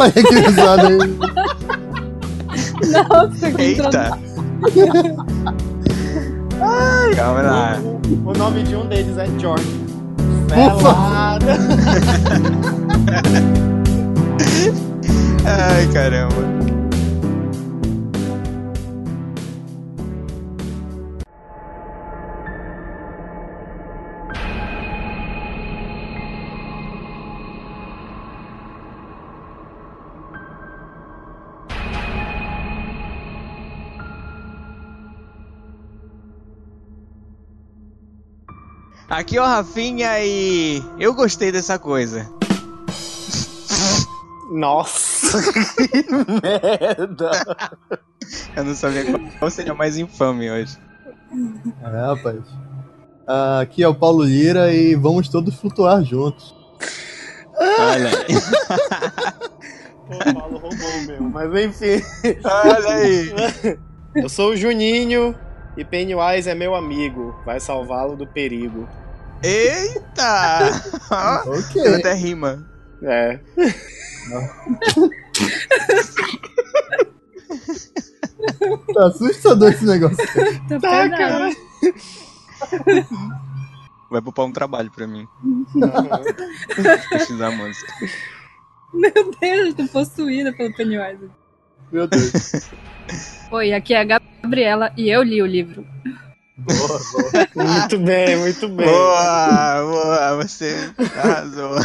Olha que risada aí. Nossa, que Eita! Calma lá. O nome de um deles é George. Ufa. Pelada. Ai, caramba. Aqui é o Rafinha e eu gostei dessa coisa. Nossa, que merda. Eu não sabia qual seria mais infame hoje. É, rapaz. Ah, aqui é o Paulo Lira e vamos todos flutuar juntos. Olha aí. Pô, o Paulo roubou mesmo. Mas enfim. Olha aí. Eu sou o Juninho e Pennywise é meu amigo. Vai salvá-lo do perigo. Eita! Ok. Deu até rima. É. Tá assustador esse negócio. Tá Tá, cara. Vai poupar um trabalho pra mim. Pesquisar a música. Meu Deus, tô possuída pelo Pennywise. Meu Deus. Oi, aqui é a Gabriela e eu li o livro. Boa, boa. Muito bem, muito bem. Boa, boa, você arrasou.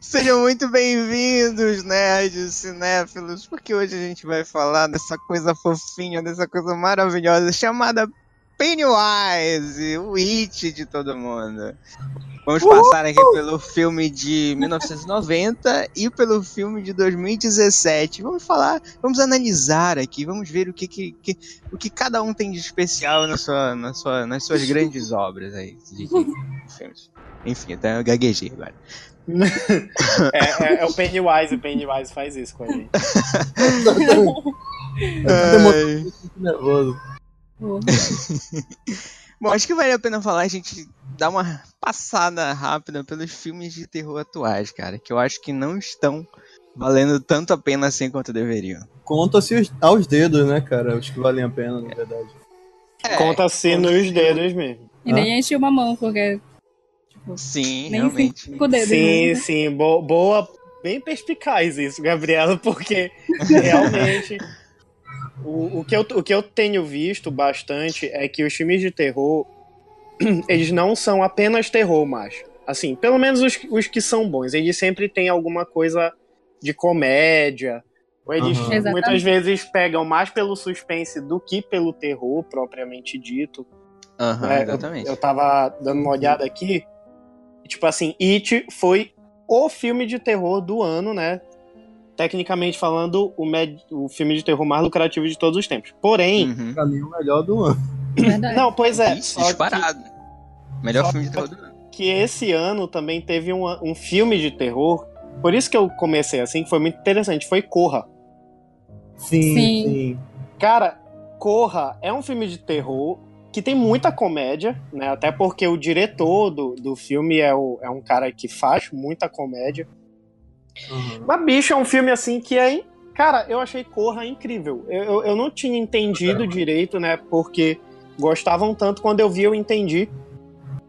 Sejam muito bem-vindos, nerds, cinéfilos, porque hoje a gente vai falar dessa coisa fofinha, dessa coisa maravilhosa chamada Pennywise, o hit de todo mundo. Vamos passar aqui pelo filme de 1990 e pelo filme de 2017. Vamos falar, vamos analisar aqui, vamos ver o que, que, que- o que cada um tem de especial na sua, na sua, nas suas grandes obras aí de, de filmes. Enfim, até eu gaguejei agora. É, é- é o Pennywise, o Pennywise faz isso com a gente. Ai. Tô Bom, acho que vale a pena falar, a gente dar uma passada rápida pelos filmes de terror atuais, cara, que eu acho que não estão valendo tanto a pena assim quanto deveriam. Conta-se os- aos dedos, né, cara? Os que valem a pena, na verdade. Conta-se nos dedos mesmo. E nem enchi uma mão, porque. Tipo, Sim, nem realmente. cinco dedos. Sim, né? sim, bo- boa, bem perspicaz isso, Gabriela, porque realmente o, o, que eu, o que eu tenho visto bastante é que os filmes de terror eles não são apenas terror, macho. Assim, pelo menos os, os que são bons, eles sempre têm alguma coisa de comédia. Ou eles. Exatamente. muitas vezes pegam mais pelo suspense do que pelo terror propriamente dito. Aham, É, exatamente. Eu, eu tava dando uma olhada aqui. e, Tipo assim, It foi o filme de terror do ano, né? Tecnicamente falando, o, med- o filme de terror mais lucrativo de todos os tempos. Porém, Uhum. Pra mim, o melhor do ano. Verdade. não, pois é. Isso, só que, disparado. Melhor só filme de terror do ano. que esse ano também teve um, um filme de terror. Por isso que eu comecei assim, que foi muito interessante. Foi Corra. Sim, Sim. sim. Cara, Corra é um filme de terror que tem muita comédia, né? Até porque o diretor do, do filme é, o, é um cara que faz muita comédia. Uhum. Mas, bicho, é um filme assim que é. Cara, eu achei Corra incrível. Eu, eu, eu não tinha entendido direito, né? Porque gostavam tanto, quando eu vi, eu entendi.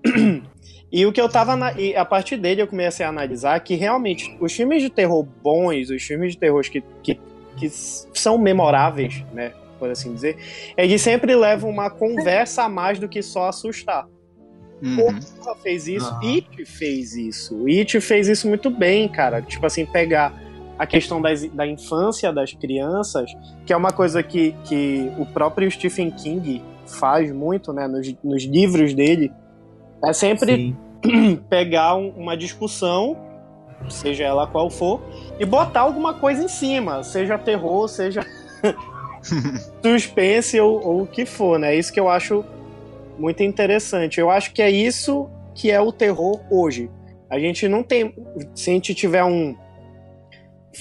E o que eu tava. na- E a partir dele eu comecei a analisar que realmente os filmes de terror bons, os filmes de terror que, que, que são memoráveis, né? Por assim dizer, eles sempre levam uma conversa a mais do que só assustar. Uhum. Porra fez isso, Aham. It fez isso. It fez isso muito bem, cara. Tipo assim, pegar a questão das, da infância das crianças, que é uma coisa que, que o próprio Stephen King faz muito, né, nos, nos livros dele. É sempre Sim. pegar um- uma discussão, seja ela qual for, e botar alguma coisa em cima, seja terror, seja suspense ou, ou o que for, né? Isso que eu acho muito interessante. Eu acho que é isso que é o terror hoje. A gente não tem. Se a gente tiver um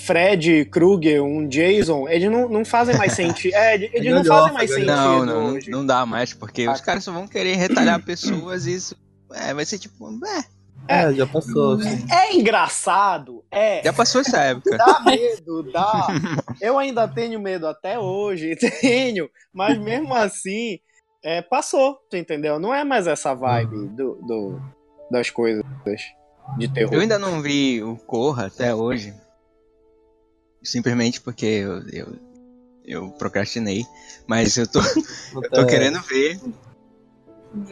Fred Krueger, um Jason, eles não, não fazem mais sentido. É, eles não galhofa, fazem mais sentido Não, não, hoje. não dá mais, porque os Ah. caras só vão querer retalhar pessoas e isso é, vai ser tipo. É, É, já passou. Assim. É engraçado, é. Já passou essa época. Dá medo, dá. Eu ainda tenho medo até hoje, tenho. Mas mesmo assim, é, passou, tu entendeu? Não é mais essa vibe do, do das coisas de terror. Eu ainda não vi o Corra até hoje. Simplesmente porque eu, eu, eu procrastinei. Mas eu tô, eu tô É, querendo ver.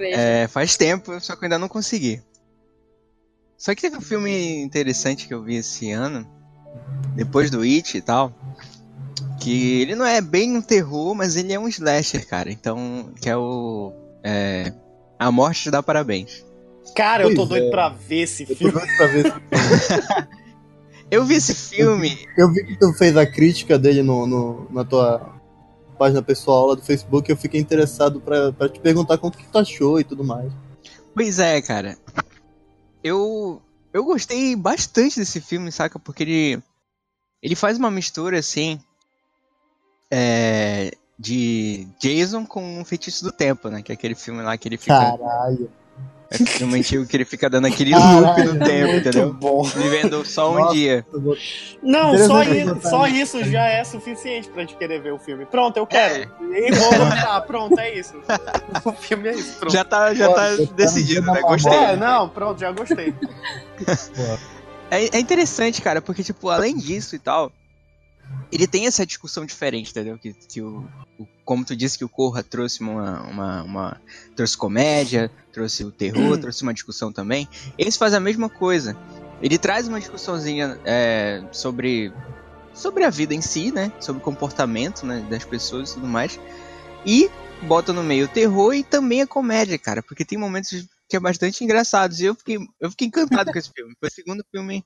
É, faz tempo, só que eu ainda não consegui. Só que teve um filme interessante que eu vi esse ano, depois do It e tal, que ele não é bem um terror, mas ele é um slasher, cara. Então, que é o é, A Morte te dá parabéns. Cara, eu tô Pois doido é. pra ver esse Eu tô filme. doido pra ver se- Eu vi esse filme, Eu vi que tu fez a crítica dele no, no- na tua página pessoal lá do Facebook. Eu fiquei interessado pra, pra te perguntar quanto que tu achou e tudo mais. Pois é, cara. Eu eu gostei bastante desse filme, saca? Porque ele ele faz uma mistura assim é, de Jason com o Feitiço do Tempo, né? Que é aquele filme lá que ele fica Caralho. é um filme antigo que ele fica dando aquele Caralho, loop no tempo, Muito entendeu? bom. Vivendo só um Nossa. dia. Vou- Não, só, isso, só isso. já é suficiente pra gente querer ver o filme. Pronto, eu quero. E vou botar, pronto, é isso. O filme é isso, pronto. Já tá, já tá Pô, decidido, tá né? uma Gostei. É, não, pronto, já gostei. É, é interessante, cara, porque, tipo, além disso e tal, ele tem essa discussão diferente, entendeu? Que, que o, o- como tu disse que o Corra trouxe uma, uma, uma- trouxe comédia, trouxe o terror, trouxe uma discussão também. Esse faz a mesma coisa. Ele traz uma discussãozinha é, sobre sobre a vida em si, né? Sobre o comportamento né, das pessoas e tudo mais. E bota no meio o terror e também a comédia, cara, porque tem momentos que é bastante engraçados. E eu fiquei, eu fiquei encantado com esse filme. Foi o segundo filme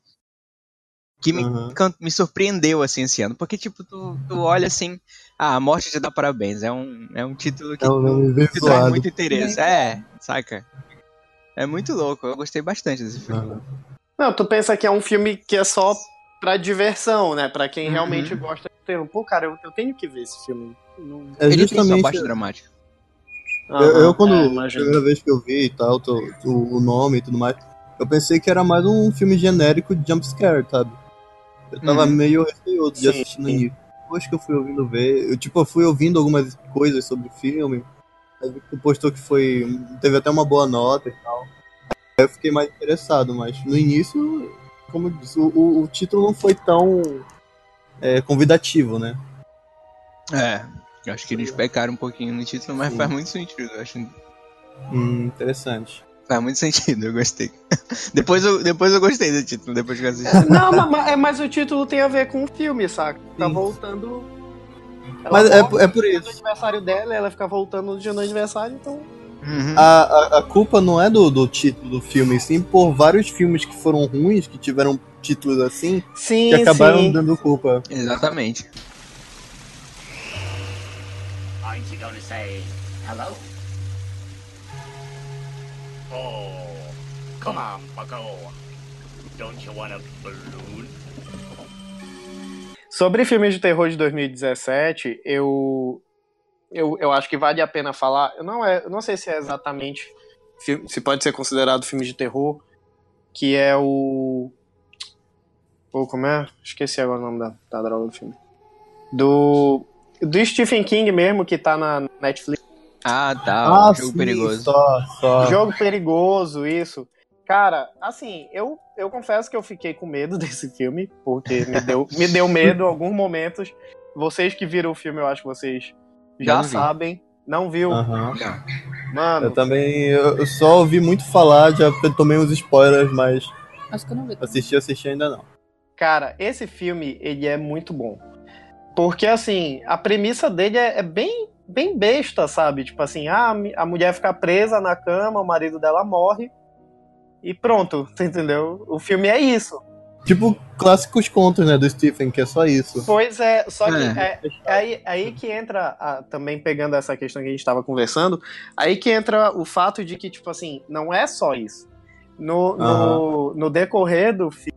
que me, Uhum. me surpreendeu assim esse ano. Porque, tipo, tu, tu olha assim, ah, a morte te dá parabéns. É um, é um título que, É um que traz zoado. muito interesse. É, saca? É muito louco. Eu gostei bastante desse filme. Uhum. Não, tu pensa que é um filme que é só pra diversão, né? Pra quem Uhum. realmente gosta de terror. Pô, cara, eu, eu tenho que ver esse filme. Não... É Ele tem sua justamente. parte dramática. Eu, eu, quando. é, a primeira vez que eu vi e tal, tu- tu- o nome e tudo mais, eu pensei que era mais um filme genérico de jumpscare, sabe? Eu tava Uhum. meio receoso de assistir no início. Depois que eu fui ouvindo ver, eu tipo, eu fui ouvindo algumas coisas sobre o filme. Aí tu postou que foi. Teve até uma boa nota e tal. Aí eu fiquei mais interessado, mas no início, como eu disse, o, o- o título não foi tão é, convidativo, né? É. Eu acho que eles pecaram um pouquinho no título, mas Sim. faz muito sentido. Eu acho Hum, interessante. Faz muito sentido, eu gostei. depois, eu, depois eu gostei do título, depois que eu assisti. Não, mas, mas- é, mas o título tem a ver com o filme, saca? Tá Sim. voltando. Ela Mas é, volta é por no isso. aniversário dela, ela fica voltando no dia do aniversário, então. Uhum. A, a, a culpa não é do, do título do filme, sim por vários filmes que foram ruins, que tiveram títulos assim, Sim, que acabaram sim. dando culpa. Exatamente. Aren't you gonna say hello? Oh, come on, bucko. Don't you want a balloon? Sobre filmes de terror de 2017, eu, eu, eu acho que vale a pena falar. Eu não, é, eu não sei se é exatamente. Se pode ser considerado filme de terror. Que é o. Pô, como é? Esqueci agora o nome da, da droga do filme. Do. Do Stephen King mesmo, que tá na Netflix. Ah, tá. um jogo sim, perigoso. Só, só. Jogo perigoso, isso. Cara, assim, eu, eu confesso que eu fiquei com medo desse filme, porque me deu, me deu medo em alguns momentos. Vocês que viram o filme, eu acho que vocês já Não vi. sabem. Não viu? Aham. Não. Mano, Eu também. Eu, eu só ouvi muito falar, já tomei uns spoilers, mas Acho que eu não vi. assistir, assistir ainda não. cara, esse filme, ele é muito bom. Porque, assim, a premissa dele é, é bem, bem besta, sabe? Tipo assim, ah, a a mulher fica presa na cama, o marido dela morre. E pronto, entendeu? O filme é isso. Tipo clássicos contos, né, do Stephen, que é só isso. Pois é, só que É. é, é aí, aí que entra, a- também pegando essa questão que a gente estava conversando, aí que entra o fato de que, tipo assim, não é só isso. No, no, no decorrer do filme,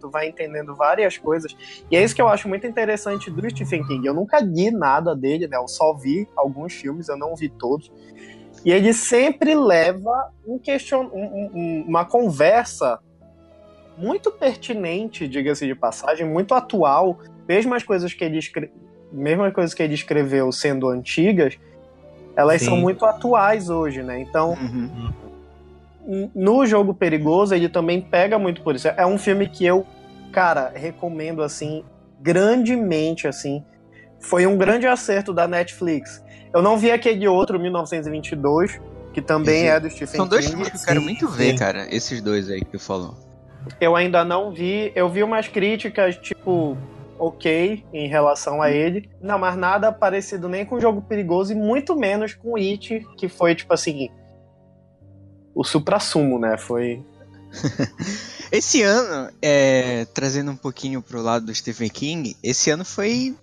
tu vai entendendo várias coisas, e é isso que eu acho muito interessante do Stephen King. Eu nunca li nada dele, né? Eu só vi alguns filmes, eu não vi todos. E ele sempre leva um question... um- um- uma conversa muito pertinente, diga-se de passagem, muito atual, mesmo as coisas que ele escre... mesmo as coisas que ele escreveu sendo antigas, elas Sim. são muito atuais hoje, né? Então, Uhum. No jogo perigoso ele também pega muito por isso. É um filme que eu, cara, recomendo assim grandemente assim. Foi um grande acerto da Netflix. Eu não vi aquele outro 1922, que também Esse- é do Stephen São dois King. filmes que eu quero Sim, muito ver, sim. cara. Esses dois aí que tu falou. Eu ainda não vi. Eu vi umas críticas, tipo, ok em relação a ele. Não, mas nada parecido nem com o jogo perigoso e muito menos com It, que foi, tipo assim. O supra-sumo, né? Foi. Esse ano, é, trazendo um pouquinho pro lado do Stephen King, esse ano foi.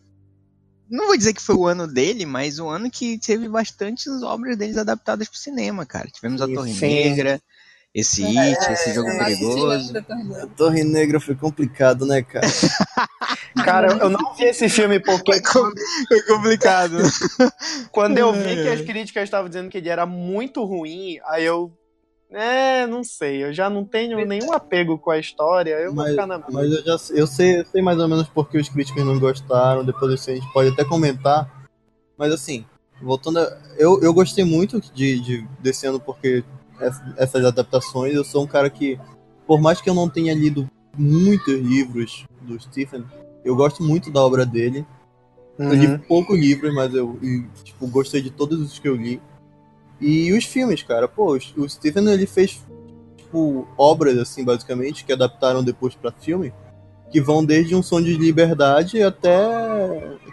Não vou dizer que foi o ano dele, mas um ano que teve bastantes obras deles adaptadas pro cinema, cara. Tivemos a Torre sim. Negra, esse It, esse Jogo Eu Perigoso. A Torre Negra foi complicado, né, cara? Cara, eu- eu não vi esse filme porque Foi complicado. quando eu vi que as críticas estavam dizendo que ele era muito ruim, aí eu. É, não sei, eu já não tenho nenhum apego com a história, eu vou Mas, ficar na minha. mas eu já eu sei, eu sei mais ou menos porque os críticos não gostaram, depois a gente pode até comentar. Mas assim, voltando a, eu, eu gostei muito de, de- desse ano porque ess- essas adaptações, eu sou um cara que, por mais que eu não tenha lido muitos livros do Stephen, eu gosto muito da obra dele. Eu li Uhum. poucos livros, mas eu tipo, gostei de todos os que eu li. E os filmes, cara, pô, o Stephen ele fez tipo obras assim, basicamente, que adaptaram depois pra filme, que vão desde um som de liberdade até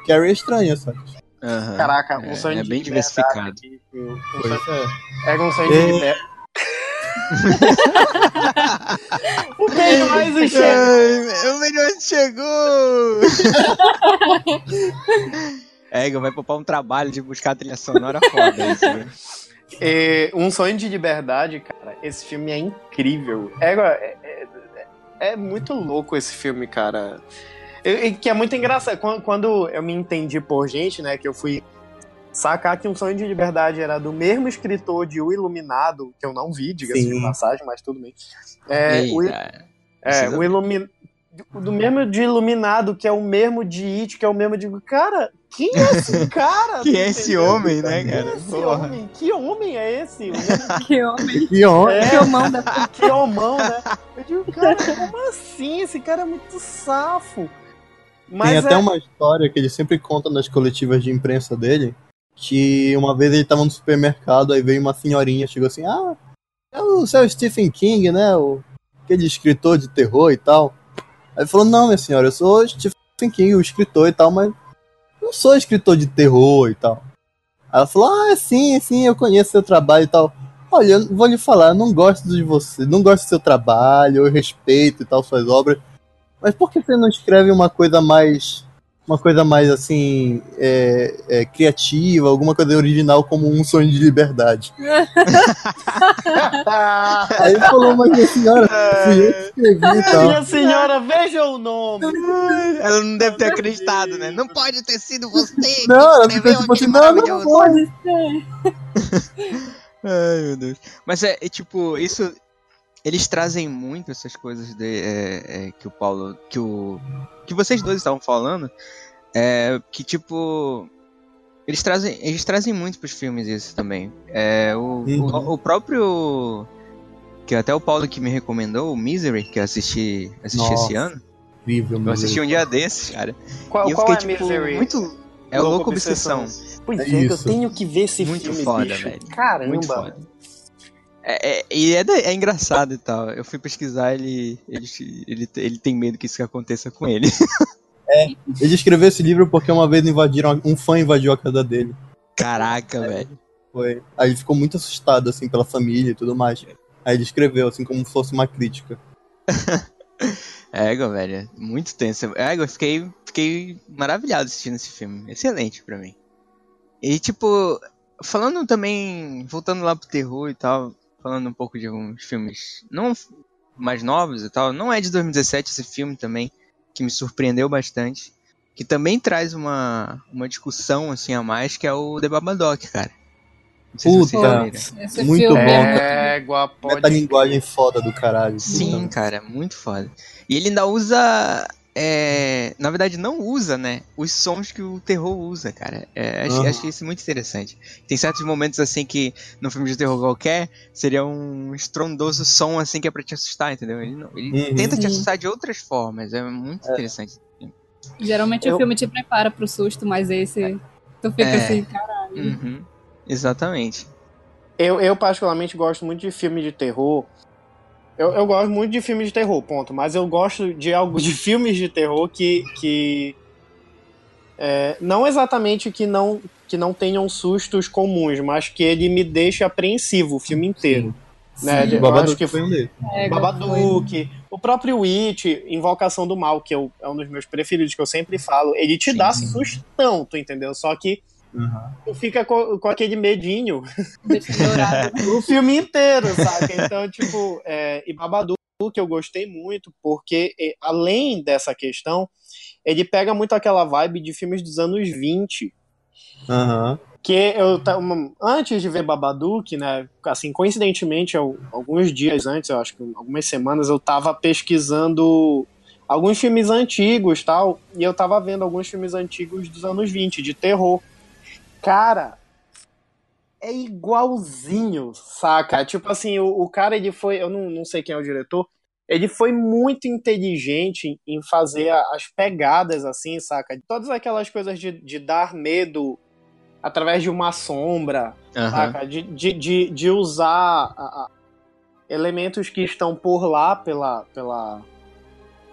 Carrie Estranha, sabe? Aham. Caraca, um É, sonho é de bem diversificado. Um sonho- é. Era um sonho de É. liberdade. o beijo mais o chefe. Ai, o melhor chegou! é, vai poupar um trabalho de buscar a trilha sonora foda isso, né? É, um sonho de liberdade, cara. Esse filme é incrível. É, é, é- é muito louco esse filme, cara. E- e que é muito engraçado. Quando, quando eu me entendi por gente, né, que eu fui sacar que um sonho de liberdade era do mesmo escritor de O Iluminado, que eu não vi, diga-se de passagem, mas tudo bem. É, o, Eita, É, Precisa- o Ilumin... Do mesmo de Iluminado, que é o mesmo de It, que é o mesmo de. Cara, quem é esse cara? Quem é esse Entendeu? homem, né, Quem é cara? esse Porra. homem? Que homem é esse? Que homem. E ontem, É. Que homão da que homão, né? Eu digo, cara, como assim? Esse cara é muito safo. Mas tem até é... uma história que ele sempre conta nas coletivas de imprensa dele, que uma vez ele tava no supermercado, aí veio uma senhorinha, chegou assim, ah, é o seu Stephen King, né? O, aquele escritor de terror e tal. Aí ele falou, não, minha senhora, eu sou Stephen King, o escritor e tal, mas não sou escritor de terror e tal. Ela falou, ah, sim, sim, eu conheço seu trabalho e tal. Olha, eu vou lhe falar, não gosto de você, não gosto do seu trabalho, eu respeito e tal suas obras. Mas por que você não escreve uma coisa mais. Uma coisa mais assim. é, é, criativa, alguma coisa original como um sonho de liberdade? Aí ele falou, mas minha senhora, fui eu que escrevi e tal. Minha senhora, veja o nome. Ela não deve ter acreditado, né? Não pode ter sido você Não, ela que ficou escreveu tipo assim, aquele não, não. Pode ser. Ai, meu Deus. Mas é, é tipo, isso. Eles trazem muito essas coisas de, é, é, que o Paulo. Que o. Que vocês dois estavam falando. É, que tipo. Eles trazem, eles trazem muito pros filmes isso também. É, o, Uhum. o, o próprio. Que até o Paulo que me recomendou, o Misery, que eu assisti, assisti Nossa, esse ano. Incrível, Eu assisti um dia desses, cara. Qual, e eu qual fiquei, é tipo, Misery? muito. É o Louco Obsessão. Pois É é, eu isso. tenho que ver esse Muito filme, foda, bicho. velho. Caramba. Muito foda. É, é- e é, é engraçado e tal. Eu fui pesquisar, ele, ele, ele, ele tem medo que isso aconteça com ele. Ele escreveu esse livro porque uma vez invadiram. Um fã invadiu a casa dele. Caraca, velho. Foi. Aí ele ficou muito assustado, assim, pela família e tudo mais. Aí ele escreveu, assim, como se fosse uma crítica. Égua, velho. Muito tenso. Égua, eu fiquei, fiquei maravilhado assistindo esse filme. Excelente pra mim. E, tipo, falando também, voltando lá pro terror e tal, falando um pouco de alguns filmes não mais novos e tal, não é de 2017 esse filme também, que me surpreendeu bastante, que também traz uma, uma discussão assim a mais, que é o The Babadook, cara. Se Puta. Esse Muito filme bom, é cara. Égua, pode Metalinguagem foda do caralho. Sim, cara, muito foda. E ele ainda usa. É, na verdade, não usa, né? Os sons que o terror usa, cara. É, Aham. achei isso muito interessante. Tem certos momentos assim que, num filme de terror qualquer, seria um estrondoso som assim que é pra te assustar, entendeu? Ele, não- ele Uhum. tenta te assustar de outras formas. É muito interessante. Geralmente Eu- o filme te prepara pro susto, mas esse. Tu fica É. assim, caralho. Uhum. Exatamente. Eu, eu particularmente gosto muito de filme de terror. Eu, eu gosto muito de filme de terror, ponto. Mas eu gosto de algo de filmes de terror que. que é, não exatamente que não, que não tenham sustos comuns, mas que ele me deixe apreensivo o filme inteiro. Né? Sim. Eu Babadook acho que foi um deles. É, Babadook, o próprio It, Invocação do Mal, que eu- é um dos meus preferidos, que eu sempre falo, ele te Sim. dá sustão, tu entendeu? Só que Uhum. tu fica com, com aquele medinho o filme inteiro, saca? Então, tipo, é, e Babadook eu gostei muito, porque além dessa questão, ele pega muito aquela vibe de filmes dos anos 20. Aham. Que eu, antes de ver Babadook, né, assim, coincidentemente, eu- alguns dias antes, eu acho que algumas semanas, eu tava pesquisando alguns filmes antigos tal, e eu tava vendo alguns filmes antigos dos anos 20, de terror. Cara, é igualzinho, saca? Tipo assim, o, o cara, ele foi, eu não, não sei quem é o diretor, ele foi muito inteligente em fazer as pegadas, assim, saca? Todas aquelas coisas de, de dar medo através de uma sombra, Aham. saca? De, de, de, de usar a- a- elementos que estão por lá pela, pela,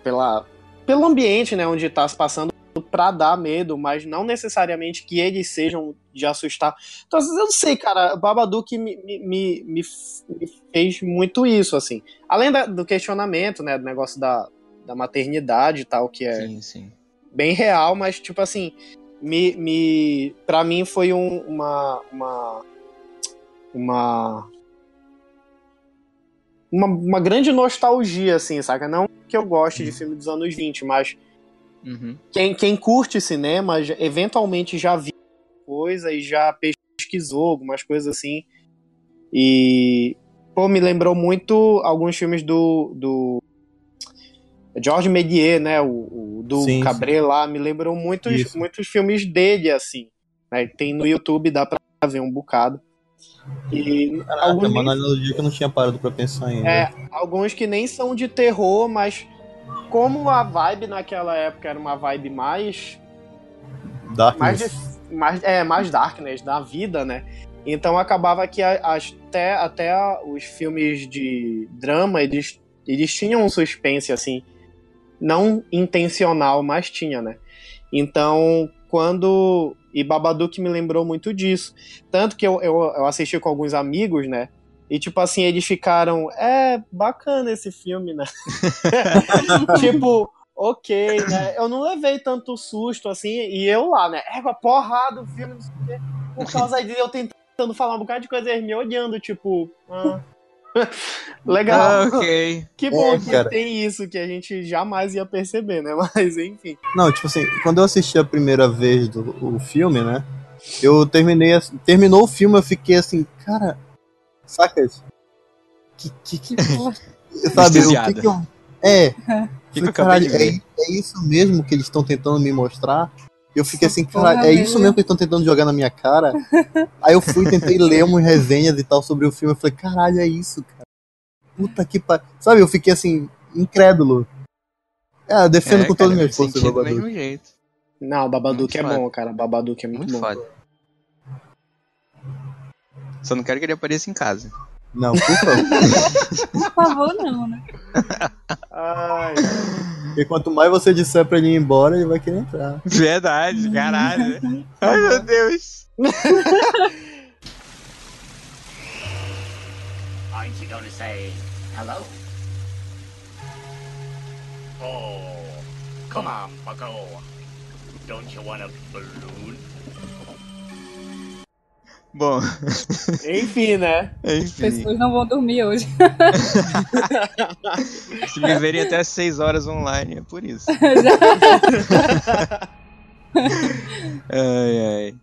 pela, pelo ambiente, né, onde está se passando pra dar medo, mas não necessariamente que eles sejam de assustar. Então, eu não sei, cara, Babadook me, me, me, me fez muito isso, assim. Além da- do questionamento, né, do negócio da, da maternidade e tal, que é Sim, sim. bem real, mas tipo assim, me, me para mim foi um- uma uma uma uma, uma grande nostalgia assim, saca? Não que eu goste de filme dos anos 20, mas Uhum. quem, quem curte cinema eventualmente já viu coisa e já pesquisou algumas coisas assim. E pô, me lembrou muito alguns filmes do, do George Méliès, né, o, o do Sim, Cabré lá, me lembrou muitos, Isso. muitos filmes dele assim. Né? Tem no YouTube, dá pra ver um bocado. E Caraca, alguns, uma analogia que eu não tinha parado pra pensar ainda. é, alguns que nem são de terror, mas como a vibe naquela época era uma vibe mais mais, Darkness. de- mais, é, mais darkness da vida, né? Então acabava que as- até, até os filmes de drama, eles, eles tinham um suspense, assim, não intencional, mas tinha, né? Então, quando... E Babadook me lembrou muito disso. Tanto que eu, eu, eu assisti com alguns amigos, né? E, tipo assim, eles ficaram... É, bacana esse filme, né? tipo, ok, né? Eu não levei tanto susto assim, e eu lá, né? Égua, porrada, o filme, não sei o quê. Por causa de eu tentando falar um bocado de coisa, eles me olhando, tipo. ah. Legal. Ah, ok. Que bom É, que cara. tem isso, que a gente jamais ia perceber, né? Mas, enfim. Não, tipo assim, quando eu assisti a primeira vez do, o filme, né? Eu terminei. assim- Terminou o filme, eu fiquei assim, cara. Saca? Que. que, que sabe? O que, que eu. É. que Falei, caralho, é, é isso mesmo que eles estão tentando me mostrar? Eu fiquei assim, cara, é isso mesmo que eles estão tentando jogar na minha cara? Aí eu fui, tentei ler umas resenhas e tal sobre o filme. Eu falei, caralho, é isso, cara. Puta que pariu. Sabe, eu fiquei assim, incrédulo. É, defendo É, com cara, todas as minhas forças, do Babadook. Não, Babadook Muito é foda. bom, cara. Babadook é muito, Muito bom. foda. Só não quero que ele apareça em casa. Não, por favor. Por favor, não, né? Ai, Porque quanto mais você disser pra ele ir embora, ele vai querer entrar. Verdade, caralho. Ai, meu Deus. Aren't you going to say hello? Oh, come on, bucko. Don't you want a balloon? Bom, enfim, né? enfim. Pessoas não vão dormir hoje. Se me verem até 6 horas online, é por isso. Ai, ai.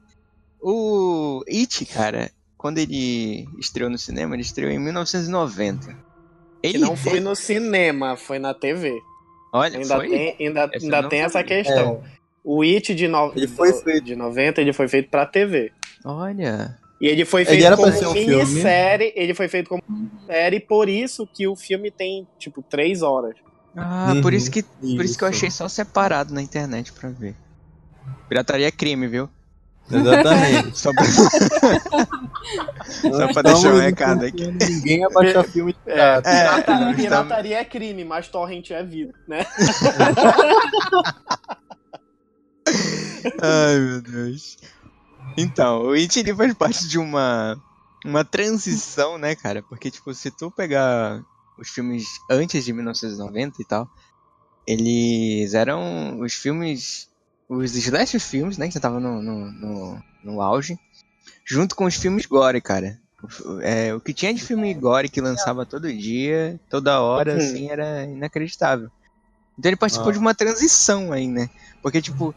O It, cara, quando ele estreou no cinema, ele estreou em 1990. Que Ele não foi no cinema, foi na TV. Olha, Ainda foi? tem, ainda, Essa ainda tem essa questão. O It de, no... Ele foi feito. de 90, ele foi feito pra TV. Olha. E ele foi Ele feito era pra como ser um filme. minissérie, ele foi feito como série, por isso que o filme tem, tipo, três horas. Ah, por Uhum, isso que por isso que eu achei só separado na internet pra ver. Pirataria é crime, viu? Exatamente. Só pra, só pra deixar um recado aqui. Ninguém ia baixar filme de É, pirata. É, pirataria é crime, mas torrent é vida, né? Ai, meu Deus. Então, o It ele faz parte de uma uma transição, né, cara? Porque tipo, se tu pegar os filmes antes de 1990 e tal, eles eram os filmes os slash filmes, né, que já estavam no, no, no, no auge, junto com os filmes gore, cara. O- É, o que tinha de filme gore que lançava todo dia, toda hora, Hum. assim, era inacreditável. Então ele participou Ah. de uma transição aí, né? Porque, tipo,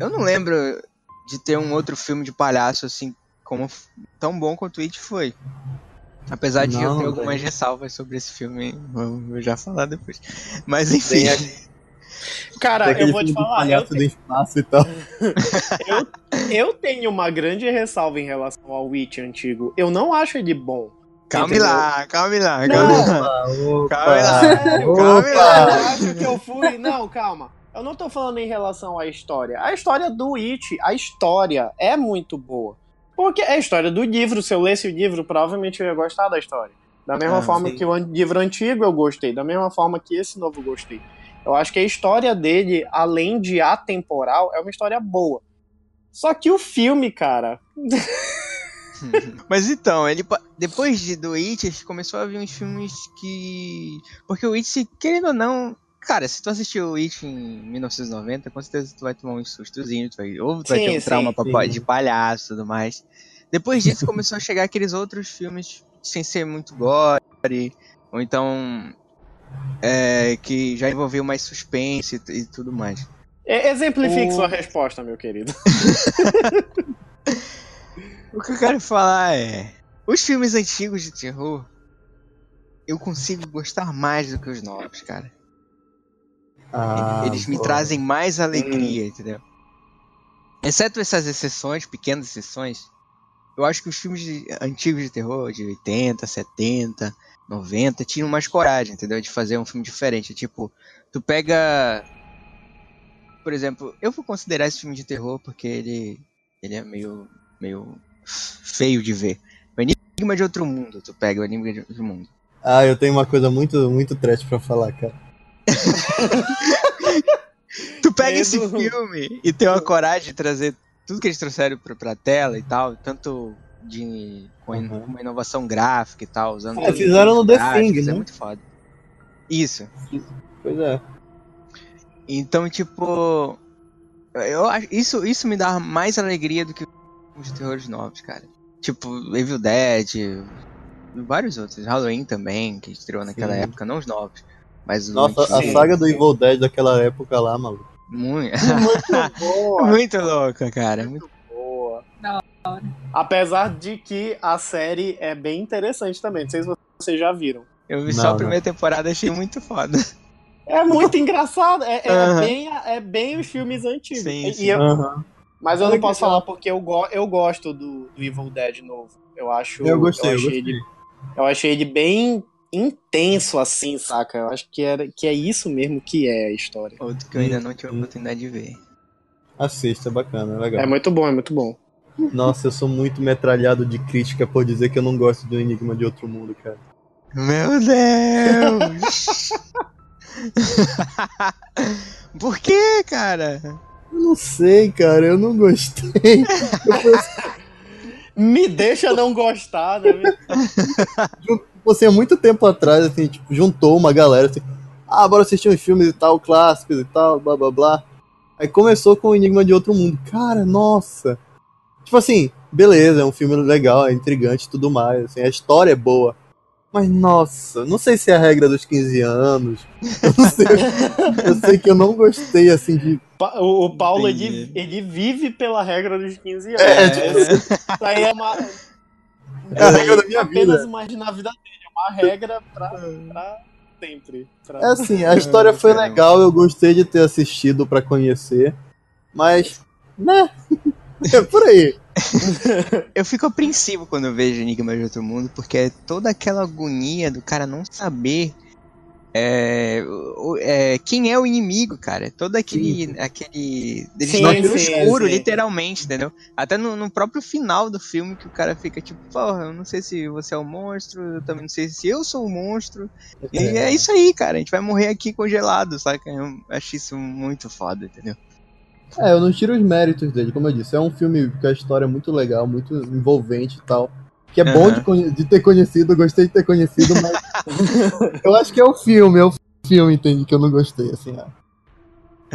eu não lembro de ter um outro filme de palhaço assim como tão bom quanto It foi. Apesar de eu Não, ter algumas velho. ressalvas sobre esse filme, eu vou já falar depois. Mas enfim, Tem Cara, eu vou te falar, eu, do espaço e tal. eu, eu tenho uma grande ressalva em relação ao Witch antigo. Eu não acho ele bom. calme entendeu? lá, calme lá, calme lá. Opa, Calma lá. Sério, Calma eu lá. acho que eu fui. Não, calma. Eu não tô falando em relação à história. A história do It, a história é muito boa. Porque é a história do livro. Se eu lesse o livro, provavelmente eu ia gostar da história. Da mesma Ah, forma sim. que o livro antigo eu gostei. Da mesma forma que esse novo eu gostei. Eu acho que a história dele, além de atemporal, é uma história boa. Só que o filme, cara. Mas então, ele depois de, do It, começou a vir uns filmes que. Porque o It, querendo ou não. Cara, se tu assistiu o It em 1990, com certeza tu vai tomar uns sustozinhos, tu vai, ou tu vai Sim, ter um sim, trauma sim. de palhaço e tudo mais. Depois disso começou a chegar aqueles outros filmes sem ser muito gore, ou então. é, que já envolveu mais suspense e, e tudo mais. e- Exemplifique O- sua resposta, meu querido. O que eu quero falar é. Os filmes antigos de terror. Eu consigo gostar mais do que os novos, cara. Ah, Eles me trazem mais alegria, entendeu? Exceto essas exceções, pequenas exceções, eu acho que os filmes de- antigos de terror, de 80, 70, 90, tinham mais coragem, entendeu? De fazer um filme diferente. Tipo, tu pega. Por exemplo, eu vou considerar esse filme de terror porque ele, ele é meio, meio feio de ver. O Enigma de Outro Mundo, tu pega o Enigma de Outro Mundo. Ah, eu tenho uma coisa muito, muito trash pra falar, cara. Tu pega esse Medo. filme e tem uma coragem de trazer tudo que eles trouxeram pra, pra tela e tal, tanto de com Uhum. uma inovação gráfica e tal, usando. É, fizeram no The Thing, É né? muito foda. Isso. Pois é. Então, tipo. Eu. Isso, isso me dá mais alegria do que os terrores novos, cara. Tipo, Evil Dead, vários outros. Halloween também, que estreou naquela Sim. época, não os novos. Mas os Nossa, a saga do Evil Dead daquela época lá, maluco. Muito, Muito boa. muito louca, cara. Muito boa. Da Apesar de que a série é bem interessante também. Não sei se vocês já viram. Eu vi Não, só a não. primeira temporada achei muito foda. É muito engraçado. É, é bem, é bem os filmes antigos. Sim, E sim. eu- mas eu não posso falar porque eu, go, eu gosto do, do Evil Dead novo. Eu acho. Eu gostei, eu achei gostei. Ele, eu achei ele bem intenso, assim, saca? Eu acho que, era, que é isso mesmo que é a história. Outro que eu ainda não tive a oportunidade de ver. Assista, é bacana, é legal. É muito bom, é muito bom. Nossa, eu sou muito metralhado de crítica por dizer que eu não gosto do Enigma de Outro Mundo, cara. Meu Deus! Por que, cara? Eu não sei, cara, eu não gostei. Me deixa não gostar, né? Você, há muito tempo atrás, assim, tipo, juntou uma galera assim, ah, bora assistir uns filmes e tal, clássicos e tal, blá blá blá. Aí começou com o Enigma de Outro Mundo. Cara, nossa! Tipo assim, beleza, é um filme legal, é intrigante e tudo mais, assim, a história é boa. Mas nossa, não sei se é a regra dos 15 anos. Eu, não sei, eu sei que eu não gostei assim de. Pa- O, o Paulo, ele, ele vive pela regra dos 15 anos. É, Isso aí é uma. É a regra da minha apenas vida. uma na vida dele, é uma regra pra, pra sempre. Pra... É assim, a história foi legal, eu gostei de ter assistido pra conhecer, mas. né? É por aí. Eu fico apreensivo quando eu vejo Enigma de Outro Mundo, porque é toda aquela agonia do cara não saber é, é, quem é o inimigo, cara. Todo aquele. aquele eles Sim, no sim, escuro, sim. literalmente, entendeu? Até no, no próprio final do filme que o cara fica tipo, porra, eu não sei se você é o monstro, eu também não sei se eu sou o monstro. E é isso aí, cara. A gente vai morrer aqui congelado, saca? Eu acho isso muito foda, entendeu? É, eu não tiro os méritos dele, como eu disse. É um filme que a história é muito legal, muito envolvente e tal. Que é bom Aham. de, de ter conhecido, gostei de ter conhecido, mas. eu acho que é o filme, é o filme, entende? Que eu não gostei, assim. A,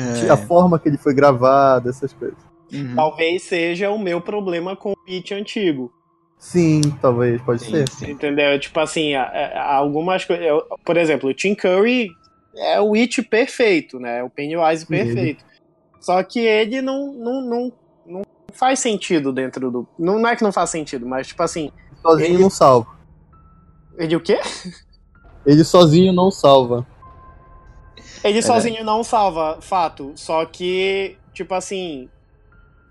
É. a forma que ele foi gravado, essas coisas. Uhum. Talvez seja o meu problema com o It antigo. Sim, talvez, pode Sim, ser. sim. Entendeu? Tipo assim, algumas coisas. Por exemplo, o Tim Curry é o It perfeito, né? O Pennywise Sim. perfeito. Só que ele não, não, não, não faz sentido dentro do. Não, não é que não faz sentido, mas tipo assim. Sozinho Ele- não salva. Ele o quê? Ele sozinho não salva. Ele sozinho não salva, fato. Só que, tipo assim,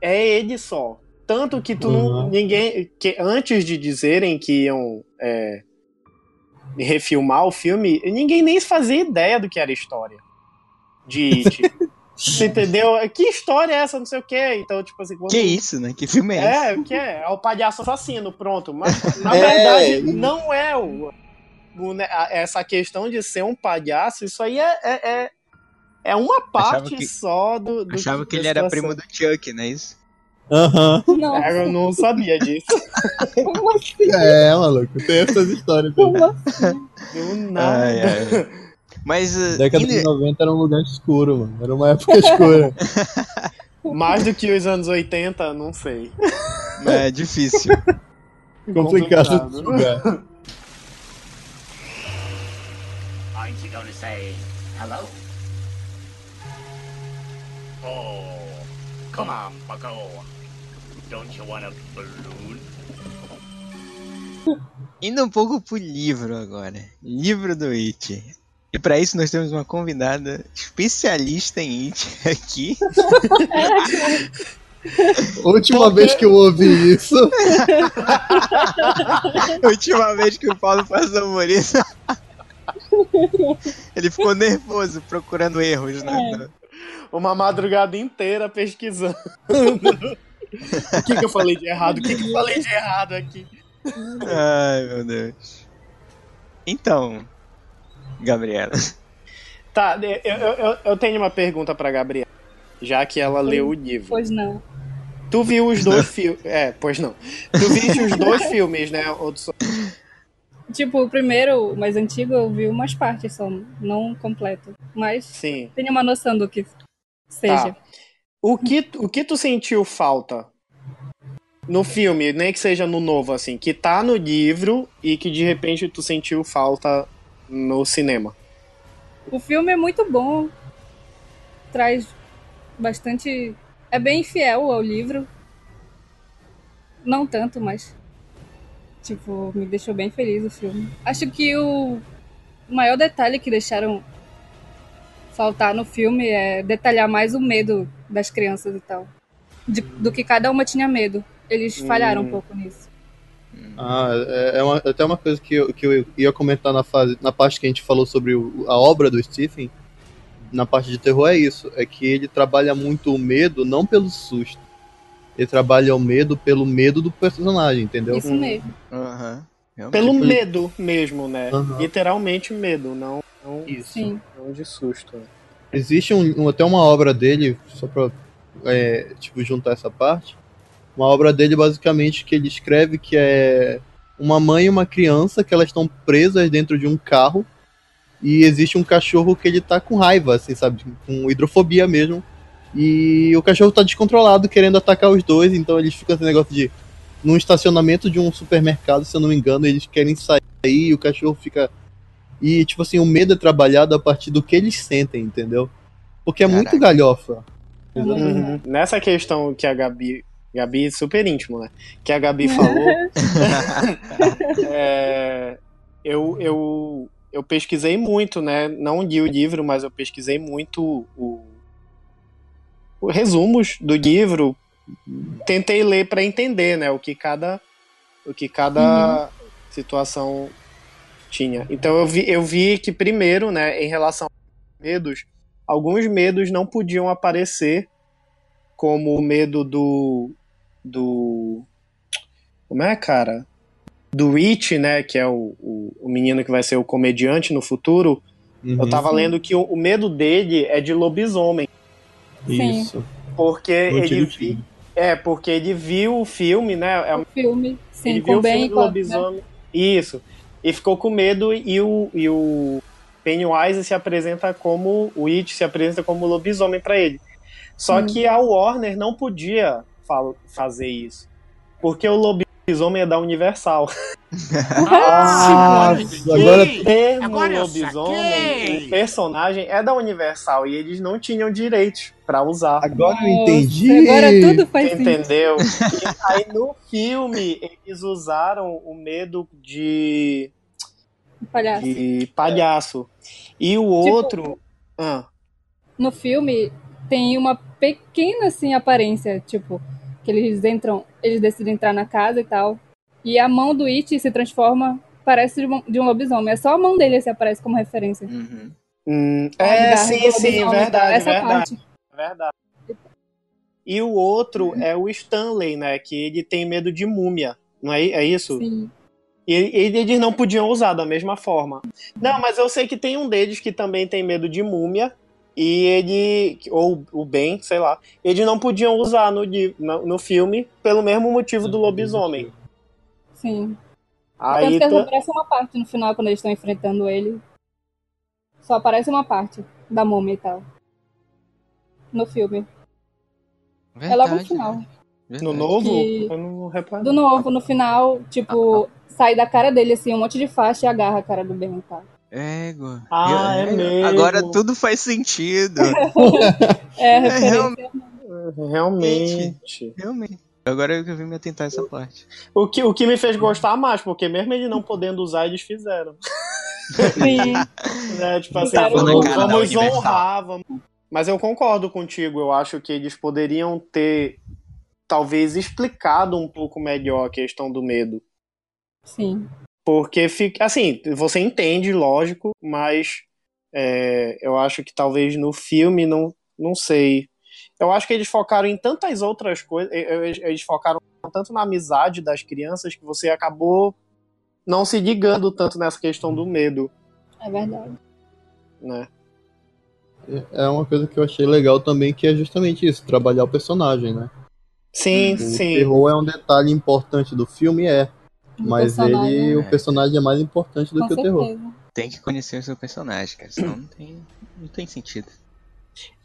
é ele só. Tanto que tu não. Uhum. Ninguém. Que antes de dizerem que iam é, refilmar o filme, ninguém nem fazia ideia do que era a história. De It. Você entendeu? Que história é essa? Não sei o quê. Então, tipo assim. Quando... Que isso, né? Que filme é esse? É, o que é? É o palhaço assassino, pronto. Mas, na É, verdade, não é o, o, né, essa questão de ser um palhaço, isso aí é, é, é, é uma parte que- só do. do Achava que da ele era primo do Chuck, não é isso? Aham. Não, É, eu não sabia disso. como assim? É, maluco, tem essas histórias. Como assim? Do nada. Ai, ai. Mas. uh, Década indo- de 90 era um lugar escuro, mano. Era uma época escura. Mais do que os anos 80, não sei. É difícil. Complicado esse lugar. Aren't you gonna say hello? Oh, come on, bucko. Don't you want a balloon? Indo um pouco pro livro agora. Livro do It. E pra isso nós temos uma convidada especialista em It aqui. Última vez que eu ouvi isso. Última vez que o Paulo passou por isso. Ele ficou nervoso procurando erros, né? Uma madrugada inteira pesquisando. o que, que eu falei de errado? O que, que eu falei de errado aqui? Ai, meu Deus. Então, Gabriela. Tá, eu, eu, eu- tenho uma pergunta pra Gabriela. Já que ela leu o livro. Pois não. Tu viu os dois filmes. É, pois não. Tu viste os dois filmes, né? Hudson? Tipo, o primeiro, o mais antigo, eu vi umas partes só, não completo. Mas Sim. tenho uma noção do que seja. Tá. O que, o que tu sentiu falta no filme, nem que seja no novo, assim, que tá no livro e que de repente tu sentiu falta no cinema? O filme é muito bom. Traz bastante. É bem fiel ao livro. Não tanto, mas. Tipo, me deixou bem feliz o filme. Acho que o maior detalhe que deixaram faltar no filme é detalhar mais o medo das crianças e tal. De- do que cada uma tinha medo. Eles falharam Hum. um pouco nisso. Ah, é, é uma- até uma coisa que eu, que eu ia comentar na, fase, na parte que a gente falou sobre o- a obra do Stephen, na parte de terror, é isso. É que ele trabalha muito o medo, não pelo susto. Ele trabalha o medo pelo medo do personagem, entendeu? Isso Hum. mesmo. Realmente. Pelo Tipo, medo mesmo, né? Aham. Literalmente medo, não, não, Isso. Sim. não de susto. né? Existe um, um- até uma obra dele, só pra é, tipo, juntar essa parte. Uma obra dele, basicamente, que ele escreve que é uma mãe e uma criança que elas estão presas dentro de um carro e existe um cachorro que ele tá com raiva, assim, sabe? Com hidrofobia mesmo. E o cachorro tá descontrolado, querendo atacar os dois, então eles ficam esse negócio de. Num estacionamento de um supermercado, se eu não me engano, eles querem sair e o cachorro fica. E, tipo assim, o medo é trabalhado a partir do que eles sentem, entendeu? Porque é muito Caraca. galhofa. Uhum. Nessa questão que a Gabi Gabi super íntimo, né? Que a Gabi falou. é, eu, eu, eu pesquisei muito, né? Não li o livro, mas eu pesquisei muito o, o resumos do livro. Tentei ler para entender, né? O que cada, o que cada uhum. situação tinha. Então eu vi, eu vi que primeiro, né? Em relação aos medos, alguns medos não podiam aparecer, como o medo do do como é, cara? do Rich, né, que é o, o, o, menino que vai ser o comediante no futuro, uhum. eu tava lendo que o, o, medo dele é de lobisomem. Isso. Porque ele vi, é, porque ele viu o filme, né? É, o filme, sim, ele viu o filme do lobisomem. Né? Isso. E ficou com medo e o, e o Pennywise se apresenta como o It se apresenta como lobisomem para ele. Só hum. que a Warner não podia fazer isso. Porque o lobisomem é da Universal. Ah, agora o termo agora lobisomem, o personagem é da Universal e eles não tinham direitos para usar. Agora eu entendi. Agora tudo faz Entendeu? e aí no filme eles usaram o medo de palhaço. de palhaço. E o tipo, outro, ah. no filme tem uma pequena assim aparência, tipo, que eles entram, eles decidem entrar na casa e tal. E a mão do It se transforma, parece de um, lobisomem. É só a mão dele que aparece como referência. Uhum. Hum, é, sim, sim, verdade, Essa verdade. Parte. Verdade. E o outro é o Stanley, né? Que ele tem medo de múmia. Não é, é isso? Sim. E eles não podiam usar da mesma forma. Não, mas eu sei que tem um deles que também tem medo de múmia e ele, ou o Ben, sei lá, eles não podiam usar no, no, no filme pelo mesmo motivo do lobisomem. Sim. Aí Tanto que aparece uma parte no final quando eles estão enfrentando ele. Só aparece uma parte da múmia e tal. No filme. Verdade, é logo no final. Verdade. No novo? Que... Do novo, no final, tipo, ah, ah. sai da cara dele assim, um monte de faixa e agarra a cara do Ben e tal. Égua. Ah, é, é mesmo. Agora tudo faz sentido. é, é real... realmente. Realmente. Agora eu vim me atentar essa parte. O que, o que me fez gostar mais, porque mesmo ele não podendo usar, eles fizeram. Sim. é, tipo assim, vamos, vamos honrar. Vamos... Mas eu concordo contigo. Eu acho que eles poderiam ter, talvez, explicado um pouco melhor a questão do medo. Sim. Porque fica. Assim, você entende, lógico, mas é, eu acho que talvez no filme não, não sei. Eu acho que eles focaram em tantas outras coisas. Eles focaram tanto na amizade das crianças que você acabou não se ligando tanto nessa questão do medo. É verdade. Né? É uma coisa que eu achei legal também, que é justamente isso, trabalhar o personagem, né? Sim, o sim. O terror é um detalhe importante do filme, é. Mas ele, o personagem é mais importante do Com que certeza. o terror. Tem que conhecer o seu personagem, cara, senão não tem, não tem sentido.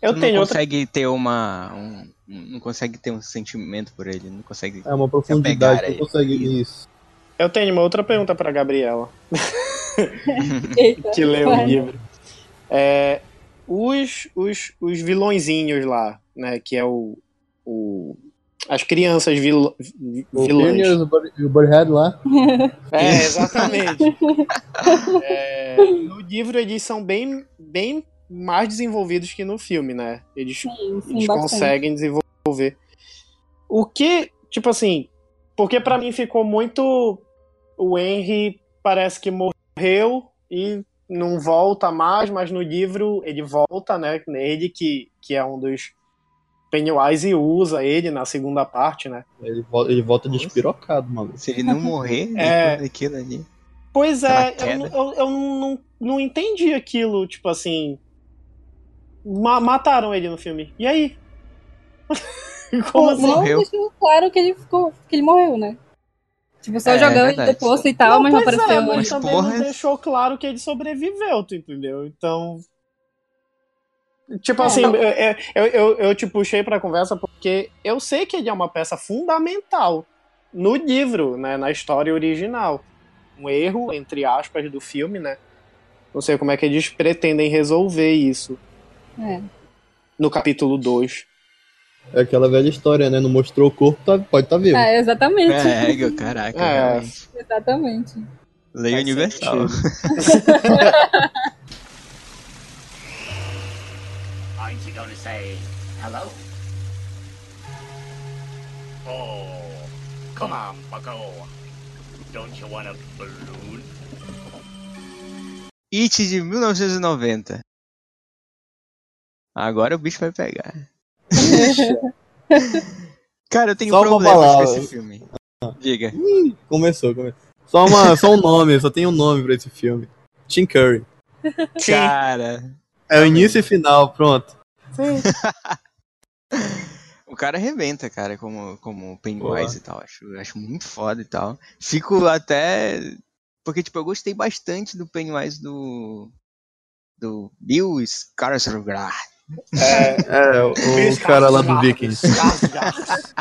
Eu tu tenho não outra... consegue ter uma. Um, não consegue ter um sentimento por ele, não consegue. É uma profundidade, não consegue isso. Eu tenho uma outra pergunta para Gabriela. que leu o livro. É, os, os, os vilõezinhos lá, né? Que é o, o as crianças vil, vilãs. O o Burhead lá. É, exatamente. é, no livro eles são bem, bem mais desenvolvidos que no filme, né? Eles, sim, sim, eles conseguem desenvolver. O que, tipo assim, porque para mim ficou muito. O Henry parece que morreu e não volta mais, mas no livro ele volta, né? Ele que, que é um dos Pennywise usa ele na segunda parte, né? Ele volta, ele volta despirocado, mano. Se ele não morrer é... daquilo ali. Pois é, eu, eu, eu não, não entendi aquilo, tipo assim. Ma mataram ele no filme. E aí? Como assim? Não deixou claro que ele ficou. que ele morreu, né? Tipo, só é, jogando é depois e tal, não, mas não apareceu. É, mas também porra... não deixou claro que ele sobreviveu, tu entendeu? Então. Tipo é, assim, eu, eu, eu, eu, te puxei pra conversa porque eu sei que ele é uma peça fundamental no livro, né, na história original. Um erro, entre aspas, do filme, né? Não sei como é que eles pretendem resolver isso. É. No capítulo 2. É aquela velha história, né? Não mostrou o corpo, tá- pode estar tá vivo. É, exatamente. É, caraca, É. Exatamente. Lei Faz universal. Aren't you gonna say hello? Oh, come on, bucko. Don't you want a balloon? It de 1990. Agora o bicho vai pegar. Cara, eu tenho Só problemas com esse filme. Diga. Começou, começou. Só, uma, só um nome, só tem um nome pra esse filme. Tim Curry. Cara, É o início e final, pronto. o cara arrebenta, cara, como, como Pennywise e tal. Acho, acho muito foda e tal. Fico até. Porque, tipo, eu gostei bastante do Pennywise do. Do Bill Skarsgård. É, É, o, o cara lá do Vikings.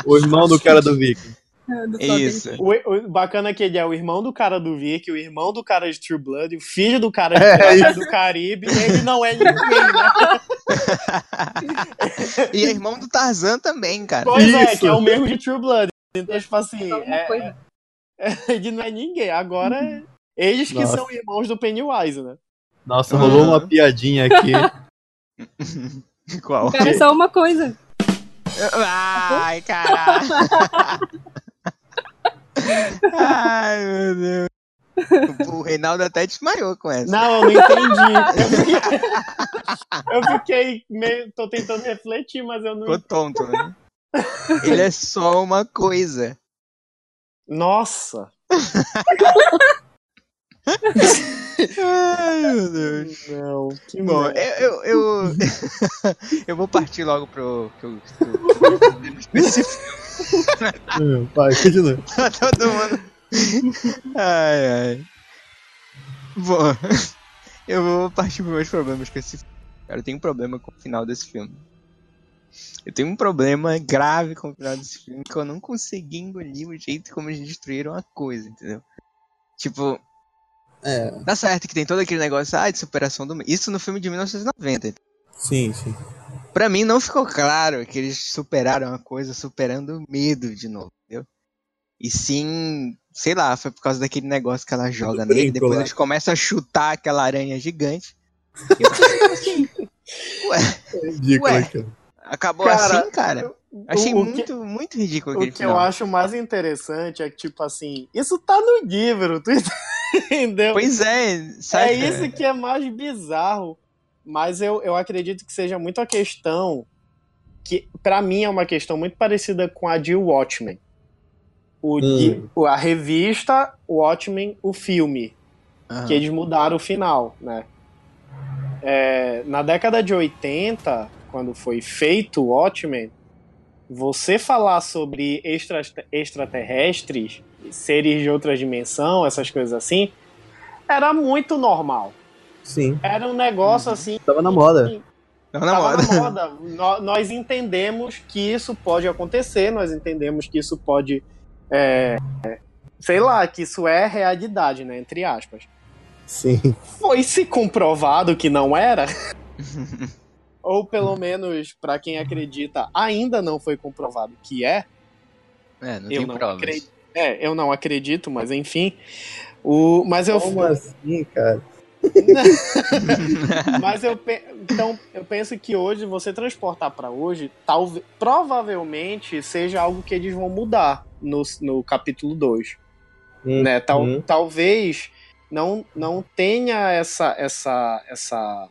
O irmão do cara do Vikings. É, do Isso. O, o bacana é que ele é o irmão do cara do Vic, o irmão do cara de True Blood, o filho do cara de É, do Caribe, ele não é ninguém, né? e é irmão do Tarzan também, cara. Pois é, Isso. que é o mesmo de True Blood. Então, tipo assim, Alguma é- coisa. ele não é ninguém. Agora, eles que Nossa. são irmãos do Pennywise, né? Nossa, rolou Aham. uma piadinha aqui. Qual? É só uma coisa. Ai, caralho. Ai, meu Deus. O Reinaldo até desmaiou com essa. Não, eu não entendi. Eu fiquei, meio. tô tentando refletir, mas eu não. Ficou tonto, né? Ele é só uma coisa. Nossa! Ai, meu Deus. Não, que Bom, eu, eu, eu, eu vou partir logo pro, pro, pro. Hum, Vai, continua. Tá todo mundo. Ai, ai. Bom, eu vou partir para meus problemas com esse filme. Cara, eu tenho um problema com o final desse filme. Eu tenho um problema grave com o final desse filme que eu não consegui engolir o jeito como eles destruíram a coisa, entendeu? Tipo, É, dá certo que tem todo aquele negócio ah, de superação do. Isso no filme de 1990. sim, sim. Pra mim não ficou claro que eles superaram a coisa superando o medo de novo, entendeu? E sim, sei lá, foi por causa daquele negócio que ela joga nele, brinco depois lá. eles começam a chutar aquela aranha gigante. E eu assim, ué, É ridículo, Ué. cara. acabou Cara, assim, cara? Achei o que- muito, muito ridículo O aquele que eu final. acho mais interessante é que, tipo assim, isso tá no livro, tu entendeu? Pois é, sabe? é isso que é mais bizarro. Mas eu, eu acredito que seja muito a questão que, pra mim, é uma questão muito parecida com a de Watchmen. O, de- o- a revista Watchmen, o filme, Aham. que eles mudaram o final, né? É, na década de 80, quando foi feito o Watchmen, você falar sobre extra, extraterrestres, seres de outra dimensão, essas coisas assim, era muito normal. Sim, Era um negócio assim. tava na moda. Não, na tava moda. na moda. Nó- Nós entendemos que isso pode acontecer, nós entendemos que isso pode. é, sei lá, que isso é realidade, né? Entre aspas. Sim. Foi se comprovado que não era? Ou pelo menos, pra quem acredita, ainda não foi comprovado que é. É, não eu tem não provas. acredito. É, eu não acredito, mas enfim. O, mas eu, Como assim, cara? mas eu pe- então eu penso que hoje você transportar pra hoje, talvez provavelmente seja algo que eles vão mudar no, no capítulo 2, né? Tal, Uhum. Talvez não não tenha essa essa essa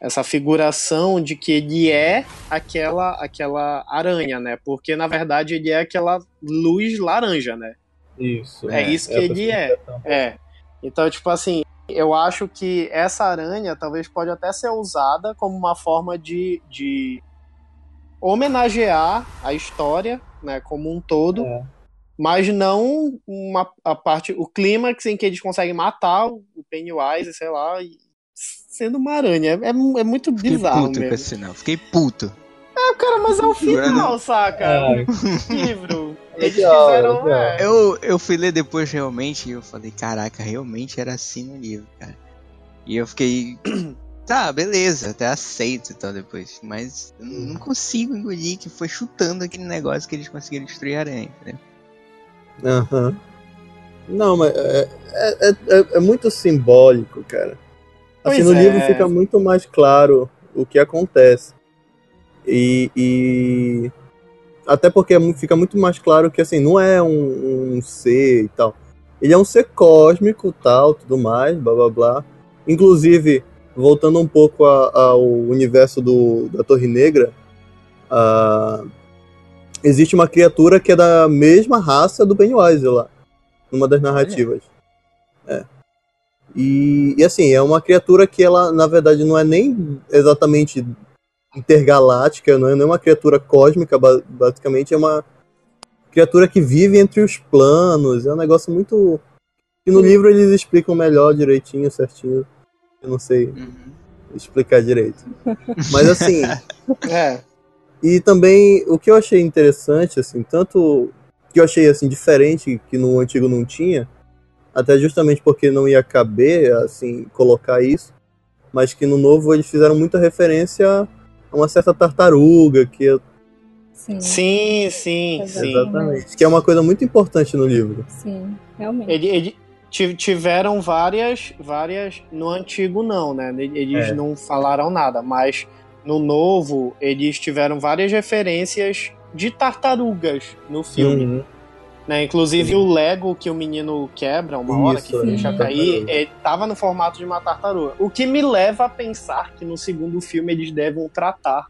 essa figuração de que ele é aquela aquela aranha, né? Porque na verdade ele é aquela luz laranja, né? Isso. É, isso que ele é. É. Então, tipo assim, eu acho que essa aranha talvez pode até ser usada como uma forma de, de homenagear a história, né, como um todo, É. mas não uma, a parte, o clímax em que eles conseguem matar o o Pennywise, sei lá, e sendo uma aranha. É, é muito Fiquei bizarro puto com mesmo. esse final. Fiquei puto. É, cara, mas é o final, saca? É. Livro. Eles fizeram. é, Eu, eu fui ler depois realmente e eu falei, caraca, realmente era assim no livro, cara. E eu fiquei tá, beleza, até aceito e tal depois. Mas eu não consigo engolir que foi chutando aquele negócio que eles conseguiram destruir a aranha, entendeu? Aham. Não, mas é, é, é, é- é muito simbólico, cara. Assim, no é. livro fica muito mais claro o que acontece. E, e- até porque é fica muito mais claro que assim, não é um, um ser e tal. Ele é um ser cósmico, tal, tudo mais, blá blá blá. Inclusive, voltando um pouco a- ao universo do, da Torre Negra, existe uma criatura que é da mesma raça do Pennywise lá, numa das narrativas. É. E, e assim, é uma criatura que ela, na verdade, não é nem exatamente intergaláctica, não é nem uma criatura cósmica, ba- basicamente é uma criatura que vive entre os planos, é um negócio muito... E no livro eles explicam melhor, direitinho, certinho. Eu não sei Uhum. explicar direito. Mas assim, É. e também o que eu achei interessante, assim, tanto que eu achei assim diferente que no antigo não tinha, até justamente porque não ia caber assim colocar isso, mas que no novo eles fizeram muita referência a uma certa tartaruga que eu- Sim, Sim, sim, sim. exatamente, que é uma coisa muito importante no livro. sim, realmente. Ele, ele- ti- tiveram várias, várias. No antigo não, né? Eles É. não falaram nada, mas no novo eles tiveram várias referências de tartarugas no filme. Uhum. Né? Inclusive Sim. o Lego que o menino quebra uma hora Isso, que é, deixa cair, tartaruga. ele tava no formato de uma tartaruga. O que me leva a pensar que no segundo filme eles devem tratar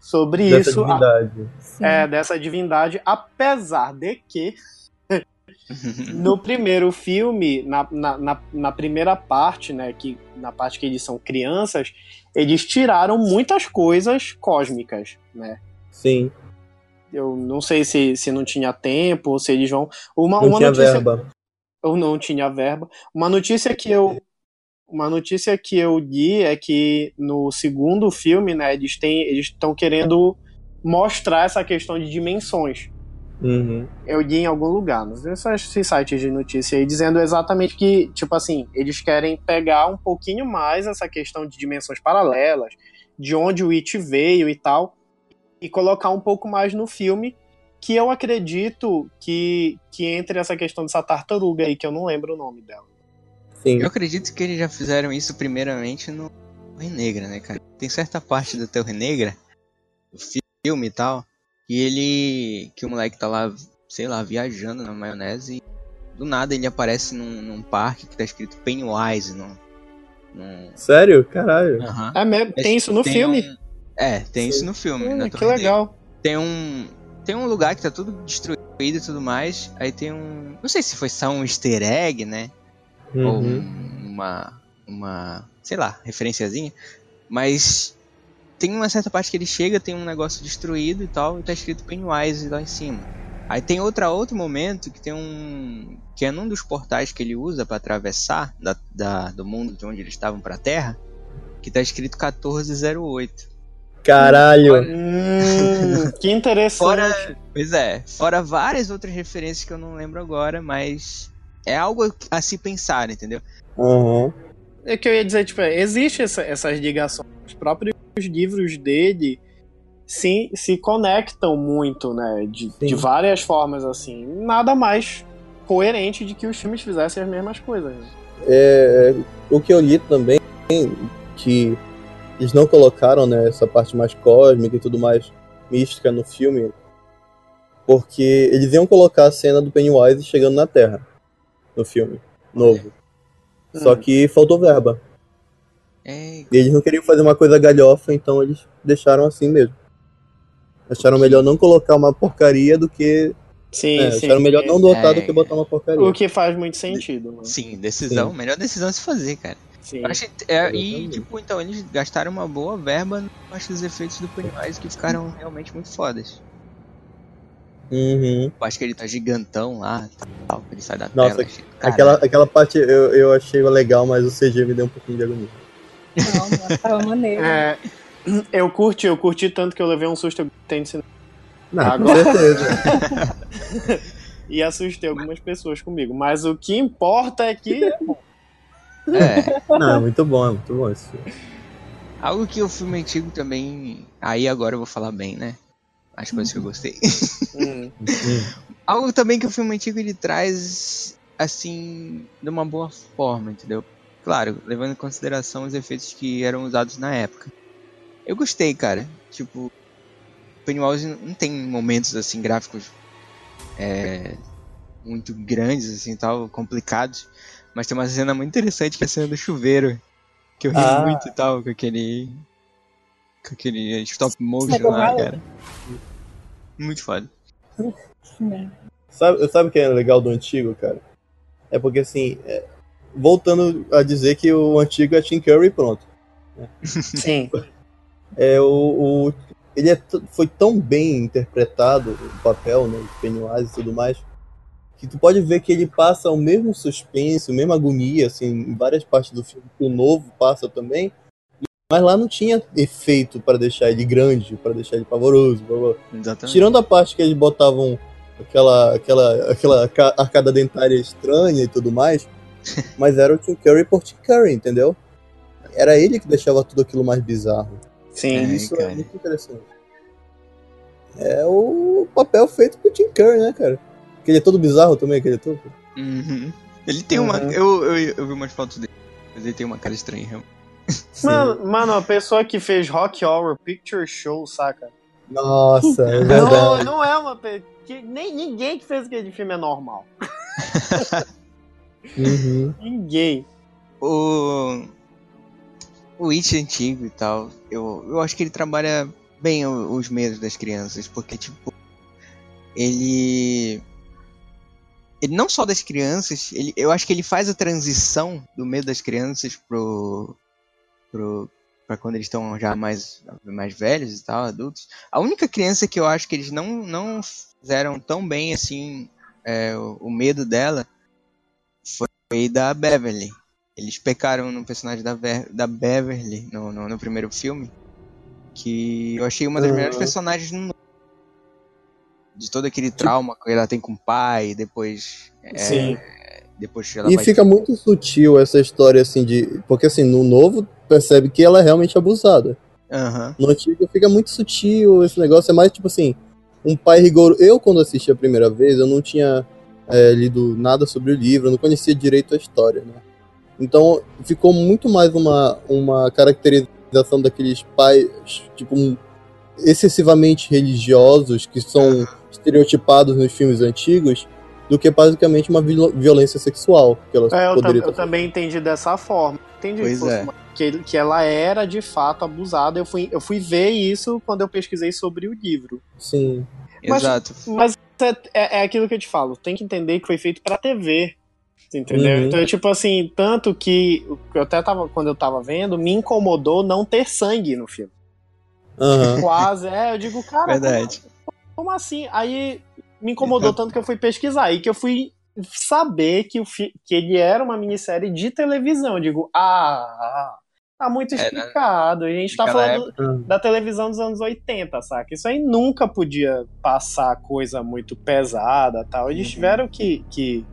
sobre Dessa isso, a- divindade. Sim. é, dessa divindade, apesar de que no primeiro filme, na, na, na, na primeira parte, né, que, na parte que eles são crianças, eles tiraram muitas coisas cósmicas, né? Sim, Eu não sei se, se não tinha tempo ou se eles vão. Uma, não uma tinha notícia. verba. Ou não tinha verba. Uma notícia que eu. Uma notícia que eu li é que no segundo filme, né, eles têm. Eles estão querendo mostrar essa questão de dimensões. Uhum. Eu li em algum lugar, não sei se esses sites de notícia aí, dizendo exatamente que, tipo assim, eles querem pegar um pouquinho mais essa questão de dimensões paralelas, de onde o It veio e tal, e colocar um pouco mais no filme, que eu acredito que, que entre essa questão dessa tartaruga aí, que eu não lembro o nome dela. Sim. Eu acredito que eles já fizeram isso primeiramente no Torre Negra, né, cara? Tem certa parte da Torre Negra, do filme e tal, que ele. que o moleque tá lá, sei lá, viajando na maionese e do nada ele aparece num, num parque que tá escrito Pennywise no. num- Sério? Caralho. Aham. É mesmo? Tem isso no Tem filme? um- É, tem isso no filme. Hum, na que legal. Tem um. Tem um lugar que tá tudo destruído e tudo mais. Aí tem um. Não sei se foi só um easter egg, né? ou Uhum. um- uma, uma, sei lá, referenciazinha, mas tem uma certa parte que ele chega, tem um negócio destruído e tal, e tá escrito Pennywise lá em cima. Aí tem outra outro momento que tem um que é num dos portais que ele usa pra atravessar da, da- do mundo de onde eles estavam pra Terra, que tá escrito 1408. Caralho. Hum, que interessante. Fora, pois é, fora várias outras referências que eu não lembro agora, mas é algo a se pensar, entendeu? Uhum. É que eu ia dizer, tipo, existe essa, essas ligações. Os próprios livros dele se, se conectam muito, né? De, de várias formas, assim. Nada mais coerente de que os filmes fizessem as mesmas coisas. né? É, o que eu li também, que eles não colocaram né, essa parte mais cósmica e tudo mais mística no filme, porque eles iam colocar a cena do Pennywise chegando na Terra no filme novo. Só Hum. que faltou verba. É, E eles não queriam fazer uma coisa galhofa, então eles deixaram assim mesmo. Acharam melhor não colocar uma porcaria do que. Sim, É, sim. acharam melhor não dotar É. do que botar uma porcaria. O que faz muito sentido, né? sim, decisão, Sim. melhor decisão se fazer, cara. Sim. Achei- é, e, tipo, então, eles gastaram uma boa verba acho dos efeitos do Pennywise que ficaram realmente muito fodas. Uhum. Eu acho que ele tá gigantão lá, tal, ele sai da Nossa, tela. Aquela, aquela parte eu, eu achei legal, mas o CG me deu um pouquinho de agonia. Não, mas tava maneiro. É, eu curti, eu curti tanto que eu levei um susto tem de Não, com Agora- certeza. e assustei algumas pessoas comigo. Mas o que importa é que É, Não, é muito bom, é muito bom esse filme. Algo que o filme antigo também. Aí agora eu vou falar bem, né? As coisas que eu gostei. Hum. Algo também que o filme antigo ele traz, assim, de uma boa forma, entendeu? Claro, levando em consideração os efeitos que eram usados na época. Eu gostei, cara. Tipo, Pennywise não tem momentos, assim, gráficos é, muito grandes, assim, tal, complicados. Mas tem uma cena muito interessante que é a cena do chuveiro. Que eu ri Ah. muito e tal, com aquele. Com aquele stop motion lá, cara. Muito foda. Sabe, sabe o que é legal do antigo, cara? É porque assim, é, voltando a dizer que o antigo é Tim Curry pronto. Sim. É o, o- ele é foi tão bem interpretado o papel, né, de Pennywise e tudo mais, que tu pode ver que ele passa o mesmo suspense, a mesma agonia, assim, em várias partes do filme que o novo passa também. Mas lá não tinha efeito para deixar ele grande, para deixar ele pavoroso. blá, blá. Exatamente. Tirando a parte que eles botavam aquela, aquela, aquela ca- arcada dentária estranha e tudo mais, mas era o Tim Curry por Tim Curry, entendeu? Era ele que deixava tudo aquilo mais bizarro. Sim. É, Isso cara. é muito interessante. É o papel feito pro Tim Curry, né, cara? Que ele é todo bizarro também, aquele ator. Uhum. Ele tem uma. Uhum. Eu, eu, eu vi umas fotos dele, mas ele tem uma cara estranha, realmente. Mano, mano, a pessoa que fez Rock Horror Picture Show, saca? Nossa, é Não, verdade. não é uma. Que, nem, ninguém que fez aquele filme é normal. Uhum. Ninguém. O. O It antigo e tal, eu, eu acho que ele trabalha bem os medos das crianças, porque, tipo. Ele. Ele não só das crianças, ele, eu acho que ele faz a transição do medo das crianças pro. pro pra quando eles estão já mais, mais velhos e tal, adultos. A única criança que eu acho que eles não, não fizeram tão bem assim é, o, o medo dela foi da Beverly. Eles pecaram no personagem da, Ver- da Beverly no, no, no primeiro filme. Que eu achei uma das Uhum. melhores personagens no de todo aquele trauma que ela tem com o pai, depois. é, Sim. Depois ela E fica muito sutil essa história, assim, de. Porque assim, no novo percebe que ela é realmente abusada. Aham. No antigo fica muito sutil, esse negócio é mais tipo assim, um pai rigoroso. Eu, quando assisti a primeira vez, eu não tinha é, lido nada sobre o livro, eu não conhecia direito a história, né? Então ficou muito mais uma, uma caracterização daqueles pais, tipo, excessivamente religiosos que são estereotipados nos filmes antigos, do que basicamente uma viol- violência sexual que ela É, eu, tam- poderia eu também entendi dessa forma. Entendi Pois que, é. uma- que, que ela era de fato abusada. Eu fui, eu fui ver isso quando eu pesquisei sobre o livro. Sim. Mas- Exato. Mas é, é, é aquilo que eu te falo, tem que entender que foi feito pra TV. Entendeu? Uhum. Então, é tipo assim, tanto que eu até tava, quando eu tava vendo, me incomodou não ter sangue no filme. Aham. Quase, é, eu digo, cara, Verdade. Como, como assim? Aí me incomodou tanto que eu fui pesquisar e que eu fui saber que, o fi- que ele era uma minissérie de televisão. Eu digo, ah, tá muito É, explicado. A gente tá falando época- da televisão dos anos 80, saca? Isso aí nunca podia passar coisa muito pesada tal. Eles Uhum. tiveram que, que.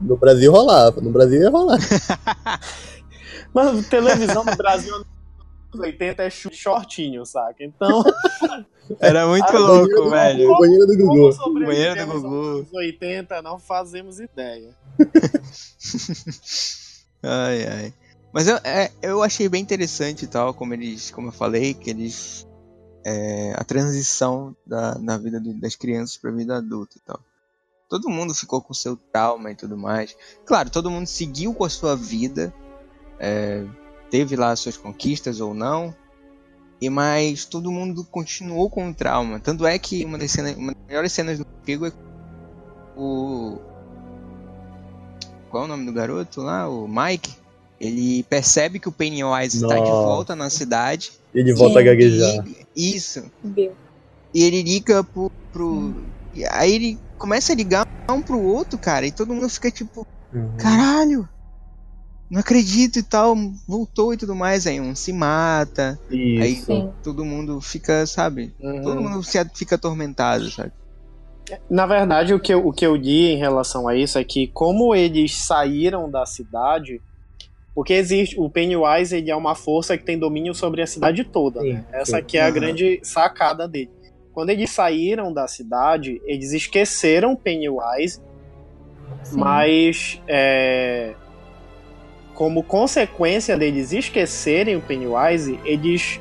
No Brasil rolava, no Brasil ia rolar. Mas televisão no Brasil nos anos 80 é shortinho, saca? Então. Era muito Ah, louco, velho. Banheiro do Gugu. Banheiro do Gugu. anos 80, não fazemos ideia. Ai, ai. Mas eu, é, eu achei bem interessante e tal, como eles, como eu falei, que eles. é, a transição da, na vida do- das crianças pra vida adulta e tal. Todo mundo ficou com seu trauma e tudo mais. Claro, todo mundo seguiu com a sua vida, é, teve lá as suas conquistas ou não, e mas todo mundo continuou com o trauma. Tanto é que uma das, cenas, uma das melhores cenas do antigo é o. Qual é o nome do garoto lá? O Mike. Ele percebe que o Pennywise está de volta na cidade. Ele volta a Sim. gaguejar. E, isso. Deu. E ele liga pro. pro e aí ele começa a ligar um pro outro, cara. E todo mundo fica tipo, Uhum. caralho! Não acredito e tal. Voltou e tudo mais. Aí um se mata. Aí Isso. Sim. todo mundo fica, sabe? Todo mundo fica atormentado, sabe? Na verdade, o que, eu, o que eu li em relação a isso é que, como eles saíram da cidade, Porque existe, o Pennywise ele é uma força que tem domínio sobre a cidade toda, Sim, né? Essa aqui é a Aham. grande sacada dele. Quando eles saíram da cidade, eles esqueceram o Pennywise, Sim. mas é, como consequência deles esquecerem o Pennywise, eles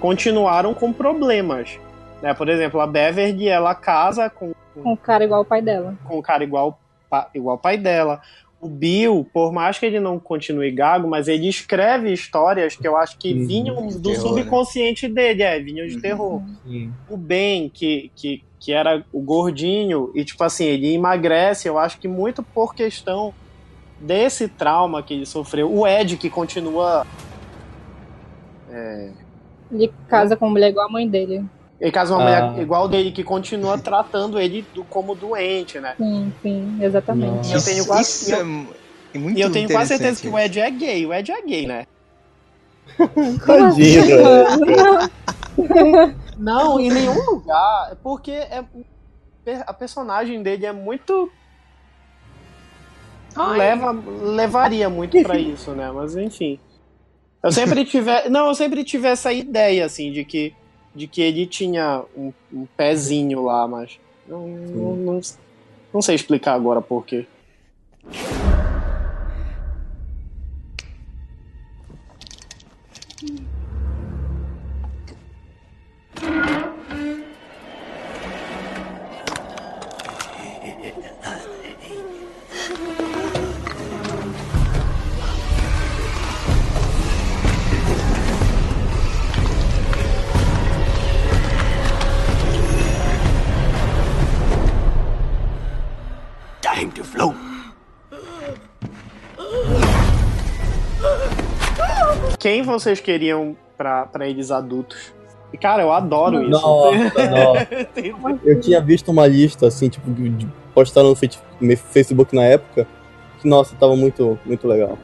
continuaram com problemas. Né? Por exemplo, a Beverly ela casa com, Com um cara igual o pai dela. com um cara igual, igual o pai dela. O Bill, por mais que ele não continue gago, mas ele escreve histórias que eu acho que Uhum. vinham do terror, né? subconsciente dele, é, vinham de Uhum. terror. Sim. O Ben, que, que, que era o gordinho, e tipo assim, ele emagrece, eu acho que muito por questão desse trauma que ele sofreu. O Ed, que continua. Ele casa com uma mulher igual a mãe dele. Ele casa uma Ah. mulher igual dele, que continua tratando ele do- como doente, né? Sim, sim, exatamente. E eu tenho quase- Isso é mu- é muito E eu tenho quase certeza que o Ed é gay. O Ed é gay, né? Tadinho, velho. Não, em nenhum lugar. É porque é, a personagem dele é muito. Leva, levaria muito pra isso, né? Mas enfim. Eu sempre tive. Não, eu sempre tive essa ideia, assim, de que, de que ele tinha um, um pezinho lá, mas. Não, não, não, não sei explicar agora por quê. Quem vocês queriam pra, pra eles adultos? E, cara, eu adoro isso. Nossa, nossa. Eu tinha visto uma lista, assim, tipo, de, no Facebook na época. Que, nossa, tava muito, muito legal.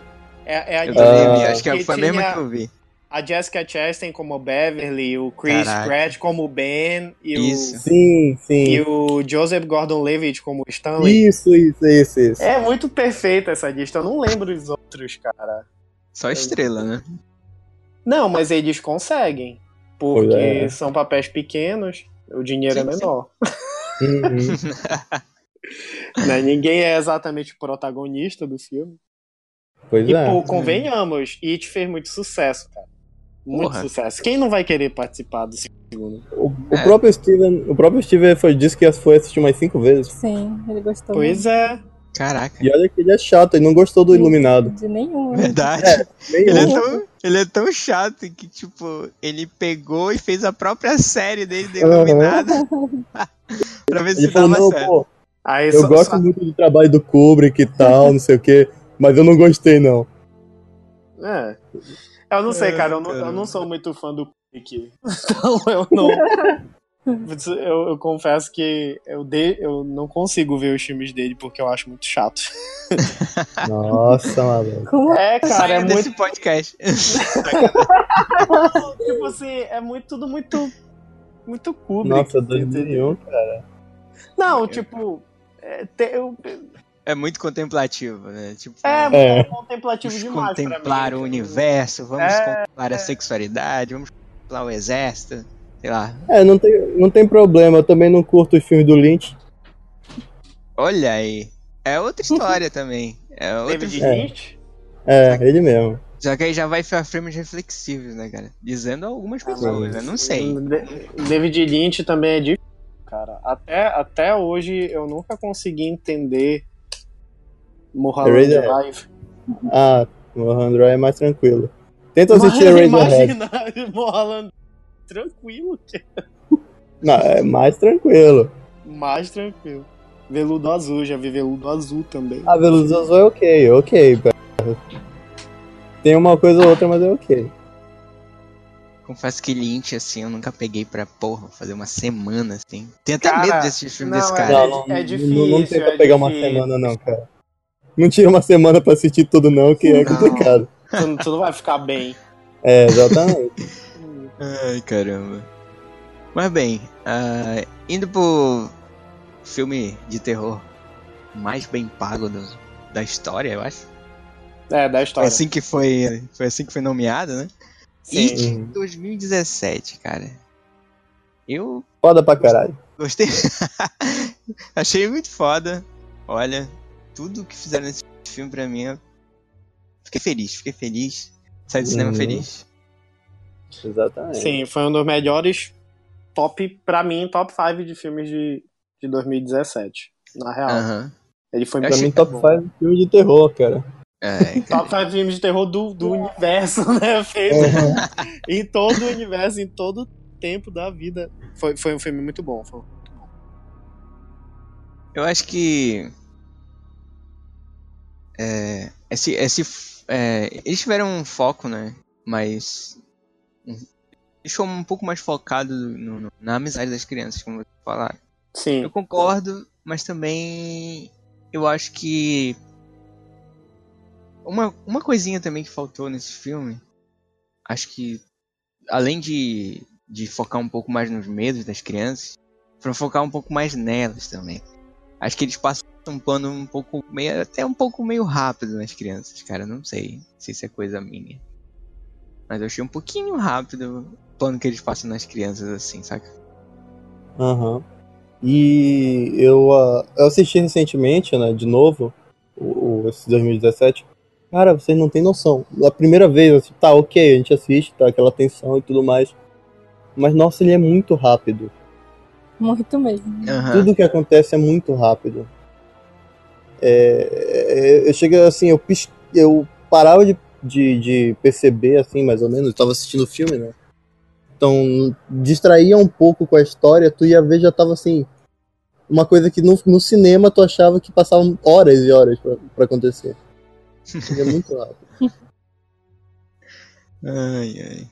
É, é a, Eu também Ah, vi, acho que foi a mesma que eu vi. a Jessica Chastain como Beverly, o Chris Caraca. Pratt como Ben e Isso. o, Sim, sim. e o Joseph Gordon-Levitt como Stanley. Isso, isso, isso, isso. É muito perfeita essa lista. Eu não lembro dos outros, cara. Só estrela, né? Não, mas eles conseguem. Porque é. são papéis pequenos, o dinheiro é Sim, sim. menor. Uhum. né? Ninguém é exatamente o protagonista do filme. Pois E, é. pô, convenhamos, It fez muito sucesso, cara. Muito Porra. sucesso. Quem não vai querer participar do segundo? O, o É. próprio Steven, o próprio Steven foi, disse que foi assistir umas cinco vezes. Sim, ele gostou. Pois é. E Caraca. olha que ele é chato, ele não gostou do Iluminado. De nenhum. Verdade. Nenhum. Ele é, tão, ele é tão chato que, tipo, ele pegou e fez a própria série dele de Aham. Iluminado pra ver Ele se falou, dava não, certo. pô, Aí eu só- gosto só- muito do trabalho do Kubrick e tal, não sei o que, mas eu não gostei, não. É. Eu não sei, É, cara. Eu não, eu não sou muito fã do Kubrick. Então eu não. Eu, eu confesso que eu, de, eu não consigo ver os filmes dele porque eu acho muito chato. Nossa, maluco. Como? É, cara, Saia é desse muito. podcast. Tipo assim, é muito, tudo muito. Muito Kubrick. Nossa, entendeu? 2001. Não, tipo. É, te- eu- É muito contemplativo, né? Tipo, é, É. contemplativo vamos demais. pra contemplar mim. o universo, vamos É, contemplar a sexualidade, vamos contemplar o exército, sei lá. É, não tem, não tem problema, eu também não curto os filmes do Lynch. Olha aí. É outra história também. É outra David É. Lynch? É, ele mesmo. Só que aí já vai pra frames reflexivos, né, cara? Dizendo algumas pessoas, né? Não sei. Da- David Lynch também é difícil, cara. Até, até hoje eu nunca consegui entender Mulholland. Drive. Ah, o Handra é mais tranquilo. Tenta assistir Mas Eraserhead. imagina Mulholland tranquilo, que Não, é mais tranquilo. mais tranquilo. Veludo azul, já vi veludo azul também. A Veloz Azul é ok, ok. Tem uma coisa ou outra, mas é ok. Confesso que Lynch, assim, eu nunca peguei pra, porra, fazer uma semana, assim. Tenho até Cara, medo desses filmes não, desse é- cara. Não, não, é não- difícil, Não, tenta é pegar uma difícil. semana, não, cara. Não tira uma semana pra assistir tudo, não, que é Não. complicado. Tu, não- tu não vai ficar bem. É, exatamente. Ai, caramba. Mas bem, ah, indo pro filme de terror mais bem pago do- da história, eu acho. É, da história. assim que foi, foi assim que foi nomeado, né? Sim. It Uhum. 2017, cara. Eu Foda pra caralho. gostei. Achei muito foda. Olha, tudo que fizeram nesse filme pra mim. eu Fiquei feliz, fiquei feliz. Saí do cinema Uhum. feliz. Exatamente. Sim, foi um dos melhores top, pra mim, top 5 de filmes de, de 2017. Na real. Ele foi Pra mim, top bom. 5 filme de terror, cara. É. Top 5 filmes de terror do, do universo, né? Feito em todo o universo, em todo o tempo da vida. Foi, foi um filme muito bom. Foi... Eu acho que. É, esse, esse, é, eles tiveram um foco, né? Mas. Um- Deixou um pouco mais focado no- no- na amizade das crianças, como vocês falaram. Sim. Eu concordo, mas também eu acho que. Uma, uma coisinha também que faltou nesse filme, acho que além de, de focar um pouco mais nos medos das crianças, pra focar um pouco mais nelas também. Acho que eles passam um pano um pouco meio, até um pouco meio rápido nas crianças, cara. Não sei se isso é coisa minha. Mas eu achei um pouquinho rápido o plano que eles passam nas crianças, assim, saca? Aham. E eu, ah, eu assisti recentemente, né, de novo, o, o- esse 2017. Cara, vocês não têm noção. A primeira vez, assim, tá, ok, a gente assiste, tá, aquela tensão e tudo mais. Mas, nossa, ele é muito rápido. Muito mesmo. Aham. Tudo que acontece é muito rápido. É, é, eu chego assim, eu, pis- eu parava de, de, de perceber, assim, mais ou menos, eu tava assistindo o filme, né? Então, distraía um pouco com a história, tu ia ver, já tava assim. Uma coisa que no, no cinema tu achava que passavam horas e horas pra, pra acontecer. É muito rápido. Ai, ai.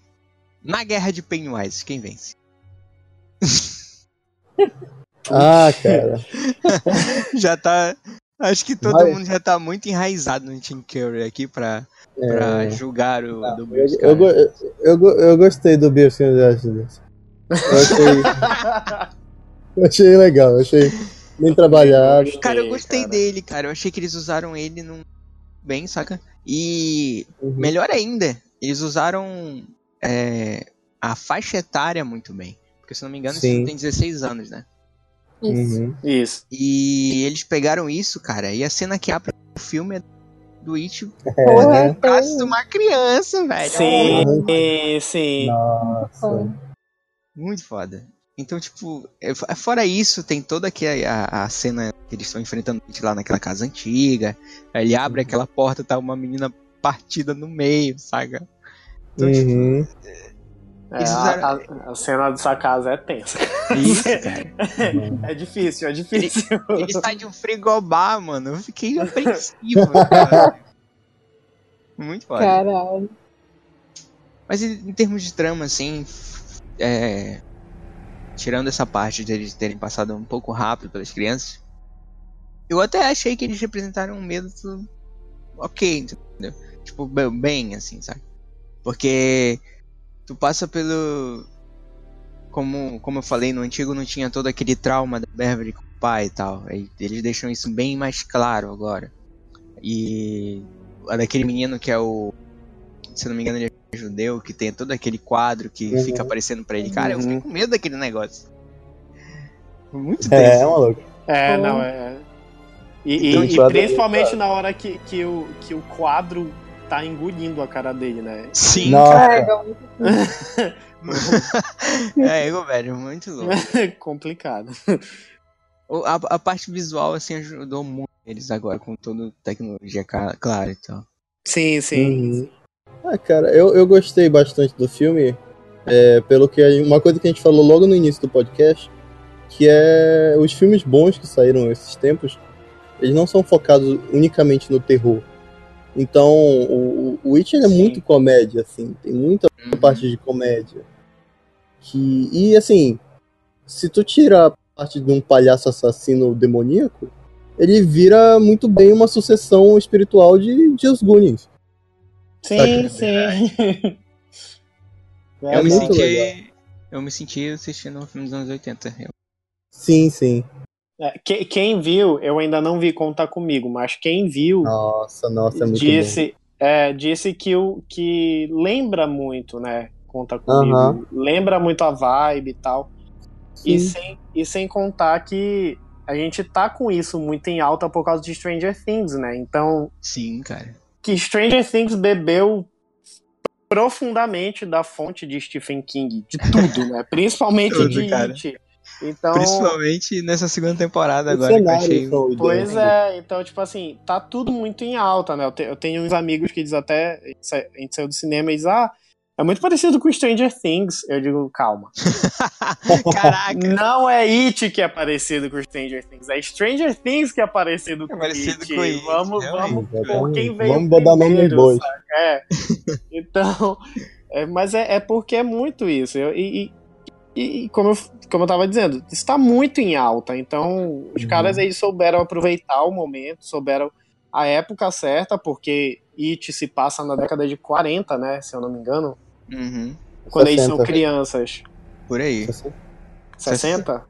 Na guerra de Pennywise, quem vence? Ah, cara. já tá. Acho que todo Vai. mundo já tá muito enraizado no Tim Curry aqui pra, pra É, julgar o do eu, Bruce, eu, eu, go- eu gostei do Bill Justice. Eu achei, eu achei legal, eu achei bem trabalhado. Gostei, Cara, eu gostei cara. dele, cara. Eu achei que eles usaram ele num... bem, saca? E Uhum. melhor ainda, eles usaram é, a faixa etária muito bem. Porque se não me engano, esse Sim. tem 16 anos, né? Isso. Uhum. Isso. E eles pegaram isso, cara. E a cena que abre o filme é do It Porra, É, no braço de uma criança, velho. Sim, sim. Nossa. Muito foda. Então, tipo, é- fora isso, tem toda aqui a, a- cena que eles estão enfrentando o It lá naquela casa antiga. Ele abre aquela porta, tá uma menina partida no meio, saca? Então, tipo, Uhum. É, a, a- a cena dessa casa é tensa. isso. É difícil, é difícil. Ele sai de um frigobar, mano. Eu fiquei apreensivo, cara. Muito foda. Caralho. Mas em, em termos de trama, assim, é, tirando essa parte de eles terem passado um pouco rápido pelas crianças, eu até achei que eles representaram um medo do- ok, entendeu? Tipo, be- bem, assim, sabe? Porque tu passa pelo. Como, como eu falei, no antigo não tinha todo aquele trauma da Beverly com o pai e tal. Eles deixam isso bem mais claro agora. E a daquele menino que é o. Se eu não me engano, ele é judeu, que tem todo aquele quadro que Uhum. fica aparecendo pra ele. Cara, eu Uhum. fiquei com medo daquele negócio. Muito É, é maluco. É, Pô. não, é. E, e- Então, e quadro- principalmente na hora que, que, o, que o quadro tá engolindo a cara dele, né? Sim, Nossa. cara. Caralho. É, eu, velho, muito louco. Complicado. O- A, a parte visual, assim, ajudou muito eles agora, com toda a tecnologia, claro, então. Sim, sim. Uhum. Ah, cara, eu, eu gostei bastante do filme, é, pelo que uma coisa que a gente falou logo no início do podcast, que é os filmes bons que saíram esses tempos, eles não são focados unicamente no terror. Então, o, o Witch ele é muito comédia, assim, tem muita Uhum. parte de comédia. Que, e assim, se tu tira a parte de um palhaço assassino demoníaco, ele vira muito bem uma sucessão espiritual de, de Os Goonies. Sim, sim. É eu, me senti, eu me senti assistindo um filme dos anos 80. Eu- Sim, sim. É, que- quem viu, eu ainda não vi contar comigo, mas quem viu Nossa, nossa, é muito disse, é, disse que, o, que lembra muito, né? Conta comigo. Lembra muito a vibe e tal. E sem, e sem contar que a gente tá com isso muito em alta por causa de Stranger Things, né? Então, Sim, cara. que Stranger Things bebeu profundamente da fonte de Stephen King, de tudo, né? Principalmente Tudo, de cara. It. Então, Principalmente nessa segunda temporada agora que eu achei. Pois é, então, tipo assim, tá tudo muito em alta, né? Eu, te- eu tenho uns amigos que dizem até. A gente saiu do cinema e diz, ah, é muito parecido com Stranger Things. Eu digo, calma. Caraca! Não é It que é parecido com Stranger Things, é Stranger Things que é parecido com É parecido It. com It, Vamos, realmente. vamos por quem veio Vamos botar nome primeiro, em bois. sabe? É. Então, é, mas é, é porque é muito isso. Eu- e, e, e como, eu, como eu tava dizendo, está muito em alta. Então, os Uhum. caras aí souberam aproveitar o momento, souberam a época certa, porque It se passa na década de 40, né? Se eu não me engano. Uhum. Quando eles são 60. crianças. Por aí. 60?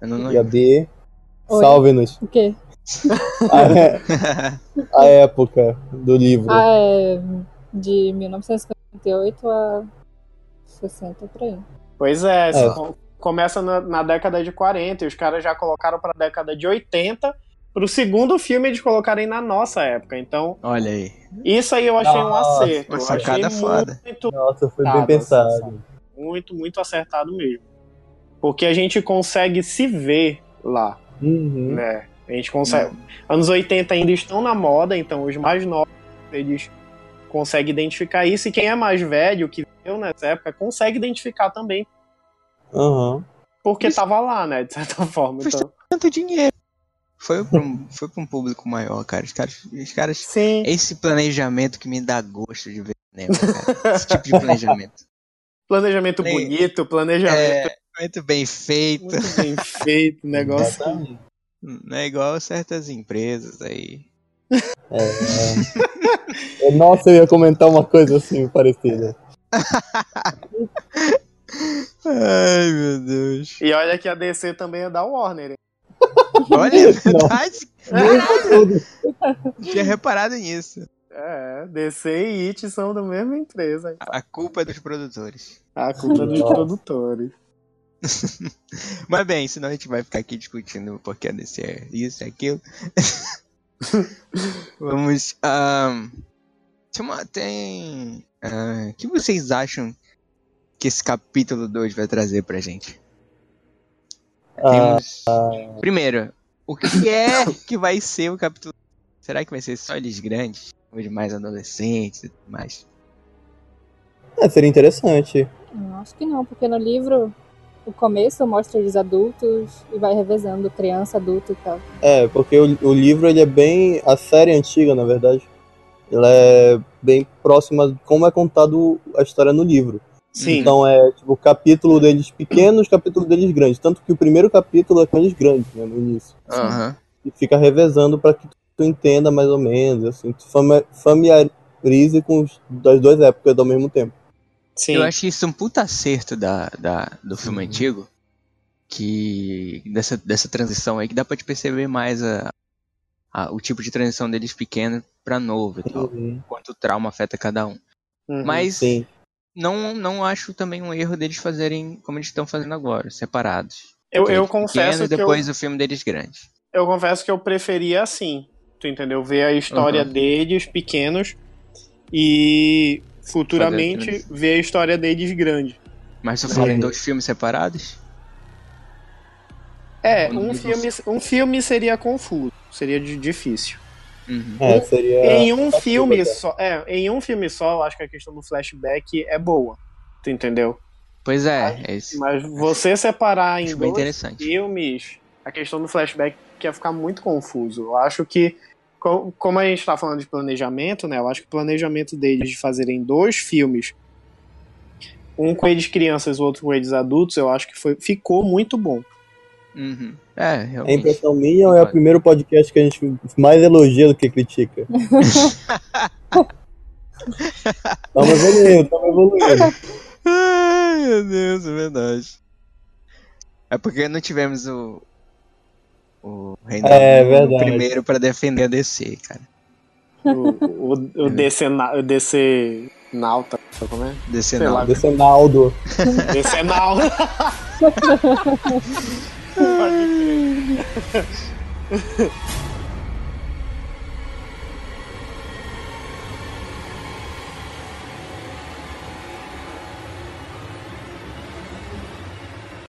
Eu não, não... Gabi, Oi. salve-nos. O quê? A, a época do livro. Ah, é de 1958 a 60 por aí. Pois é, É. com- começa na, na década de 40 e os caras já colocaram pra década de 80 pro segundo filme eles colocarem na nossa época. Então, Olha aí. isso aí eu achei um Nossa, acerto. uma Eu sacada achei foda. muito, Nossa, foi bem tá, pensado. muito, muito acertado mesmo. Porque a gente consegue se ver lá, Uhum. né? A gente consegue. Anos 80 ainda estão na moda, então os mais novos eles conseguem identificar isso e quem é mais velho, que viveu nessa época, consegue identificar também, Aham. porque tava lá, né? De certa forma. Então, Tanto dinheiro. Foi pra, um, foi pra um público maior, cara. Os caras, os caras. sim. Esse planejamento que me dá gosto de ver cinema, cara. Esse tipo de planejamento. Planejamento Nem- bonito, planejamento É, muito bem feito. muito bem feito, negócio. Não é igual certas empresas aí. É. Nossa, eu ia comentar uma coisa assim parecida. Ai, meu Deus. E olha que a DC também é da Warner. hein? Olha, é verdade. Tinha reparado nisso. É, DC e It são da mesma empresa. A culpa é dos produtores. A culpa é dos Nossa. produtores. Mas bem, senão a gente vai ficar aqui discutindo porque desse é isso, é aquilo. Vamos. ahn, tem uma- tem. ah, O que vocês acham que esse capítulo 2 vai trazer pra gente? Temos- Primeiro, o que é que vai ser o capítulo? Será que vai ser só eles grandes? Ou de mais adolescentes e tudo mais? é, seria interessante. Hum, Acho que não, porque no livro o começo mostra eles adultos e vai revezando criança, adulto e tal. É, porque o, o livro ele é bem. A série antiga, na verdade. Ela é bem próxima de como é contado a história no livro. Sim. Então é tipo o capítulo deles pequenos, o capítulo deles grandes. Tanto que o primeiro capítulo é com eles grandes, né, no início. Aham. E fica revezando pra que tu entenda mais ou menos, assim, tu fami- familiarize com os, das duas épocas ao mesmo tempo. Sim. Eu acho isso um puta acerto da, da, do filme Uhum. antigo. Que. Dessa, dessa transição aí, que dá pra te perceber mais a, a- o tipo de transição deles pequeno pra novo e tal. Uhum. Quanto o trauma afeta cada um. Uhum. Mas Sim. não, não acho também um erro deles fazerem como eles estão fazendo agora, separados. eu, eu confesso que eu, depois o filme deles grandes. eu confesso que eu preferia assim. Tu entendeu? Ver a história Uhum. deles pequenos e futuramente ver a história deles grandes. Mas tu fala em Uhum. dois filmes separados? É, um filme, um filme seria confuso, seria di- difícil. Uhum. É, seria. em um filme tudo, só, é, em um filme só, eu acho que a questão do flashback é boa. Tu entendeu? Pois é, é isso. Mas você separar em dois interessante. filmes, a questão do flashback ia ficar muito confuso. Eu acho que, como a gente tá falando de planejamento, né? Eu acho que o planejamento deles de fazerem dois filmes, um com eles crianças, o outro com eles adultos, eu acho que foi, ficou muito bom. Uhum. É, É realmente. impressão minha ou é o primeiro podcast que a gente mais elogia do que critica? Estamos evoluindo, estamos evoluindo. Ai, meu Deus, é verdade. É porque não tivemos o. O Reinaldo É, verdade. primeiro pra defender a DC, cara. O, o, o DC, o DC Nauta, como é? Sei lá. não. Decenaldo. DC Nauta.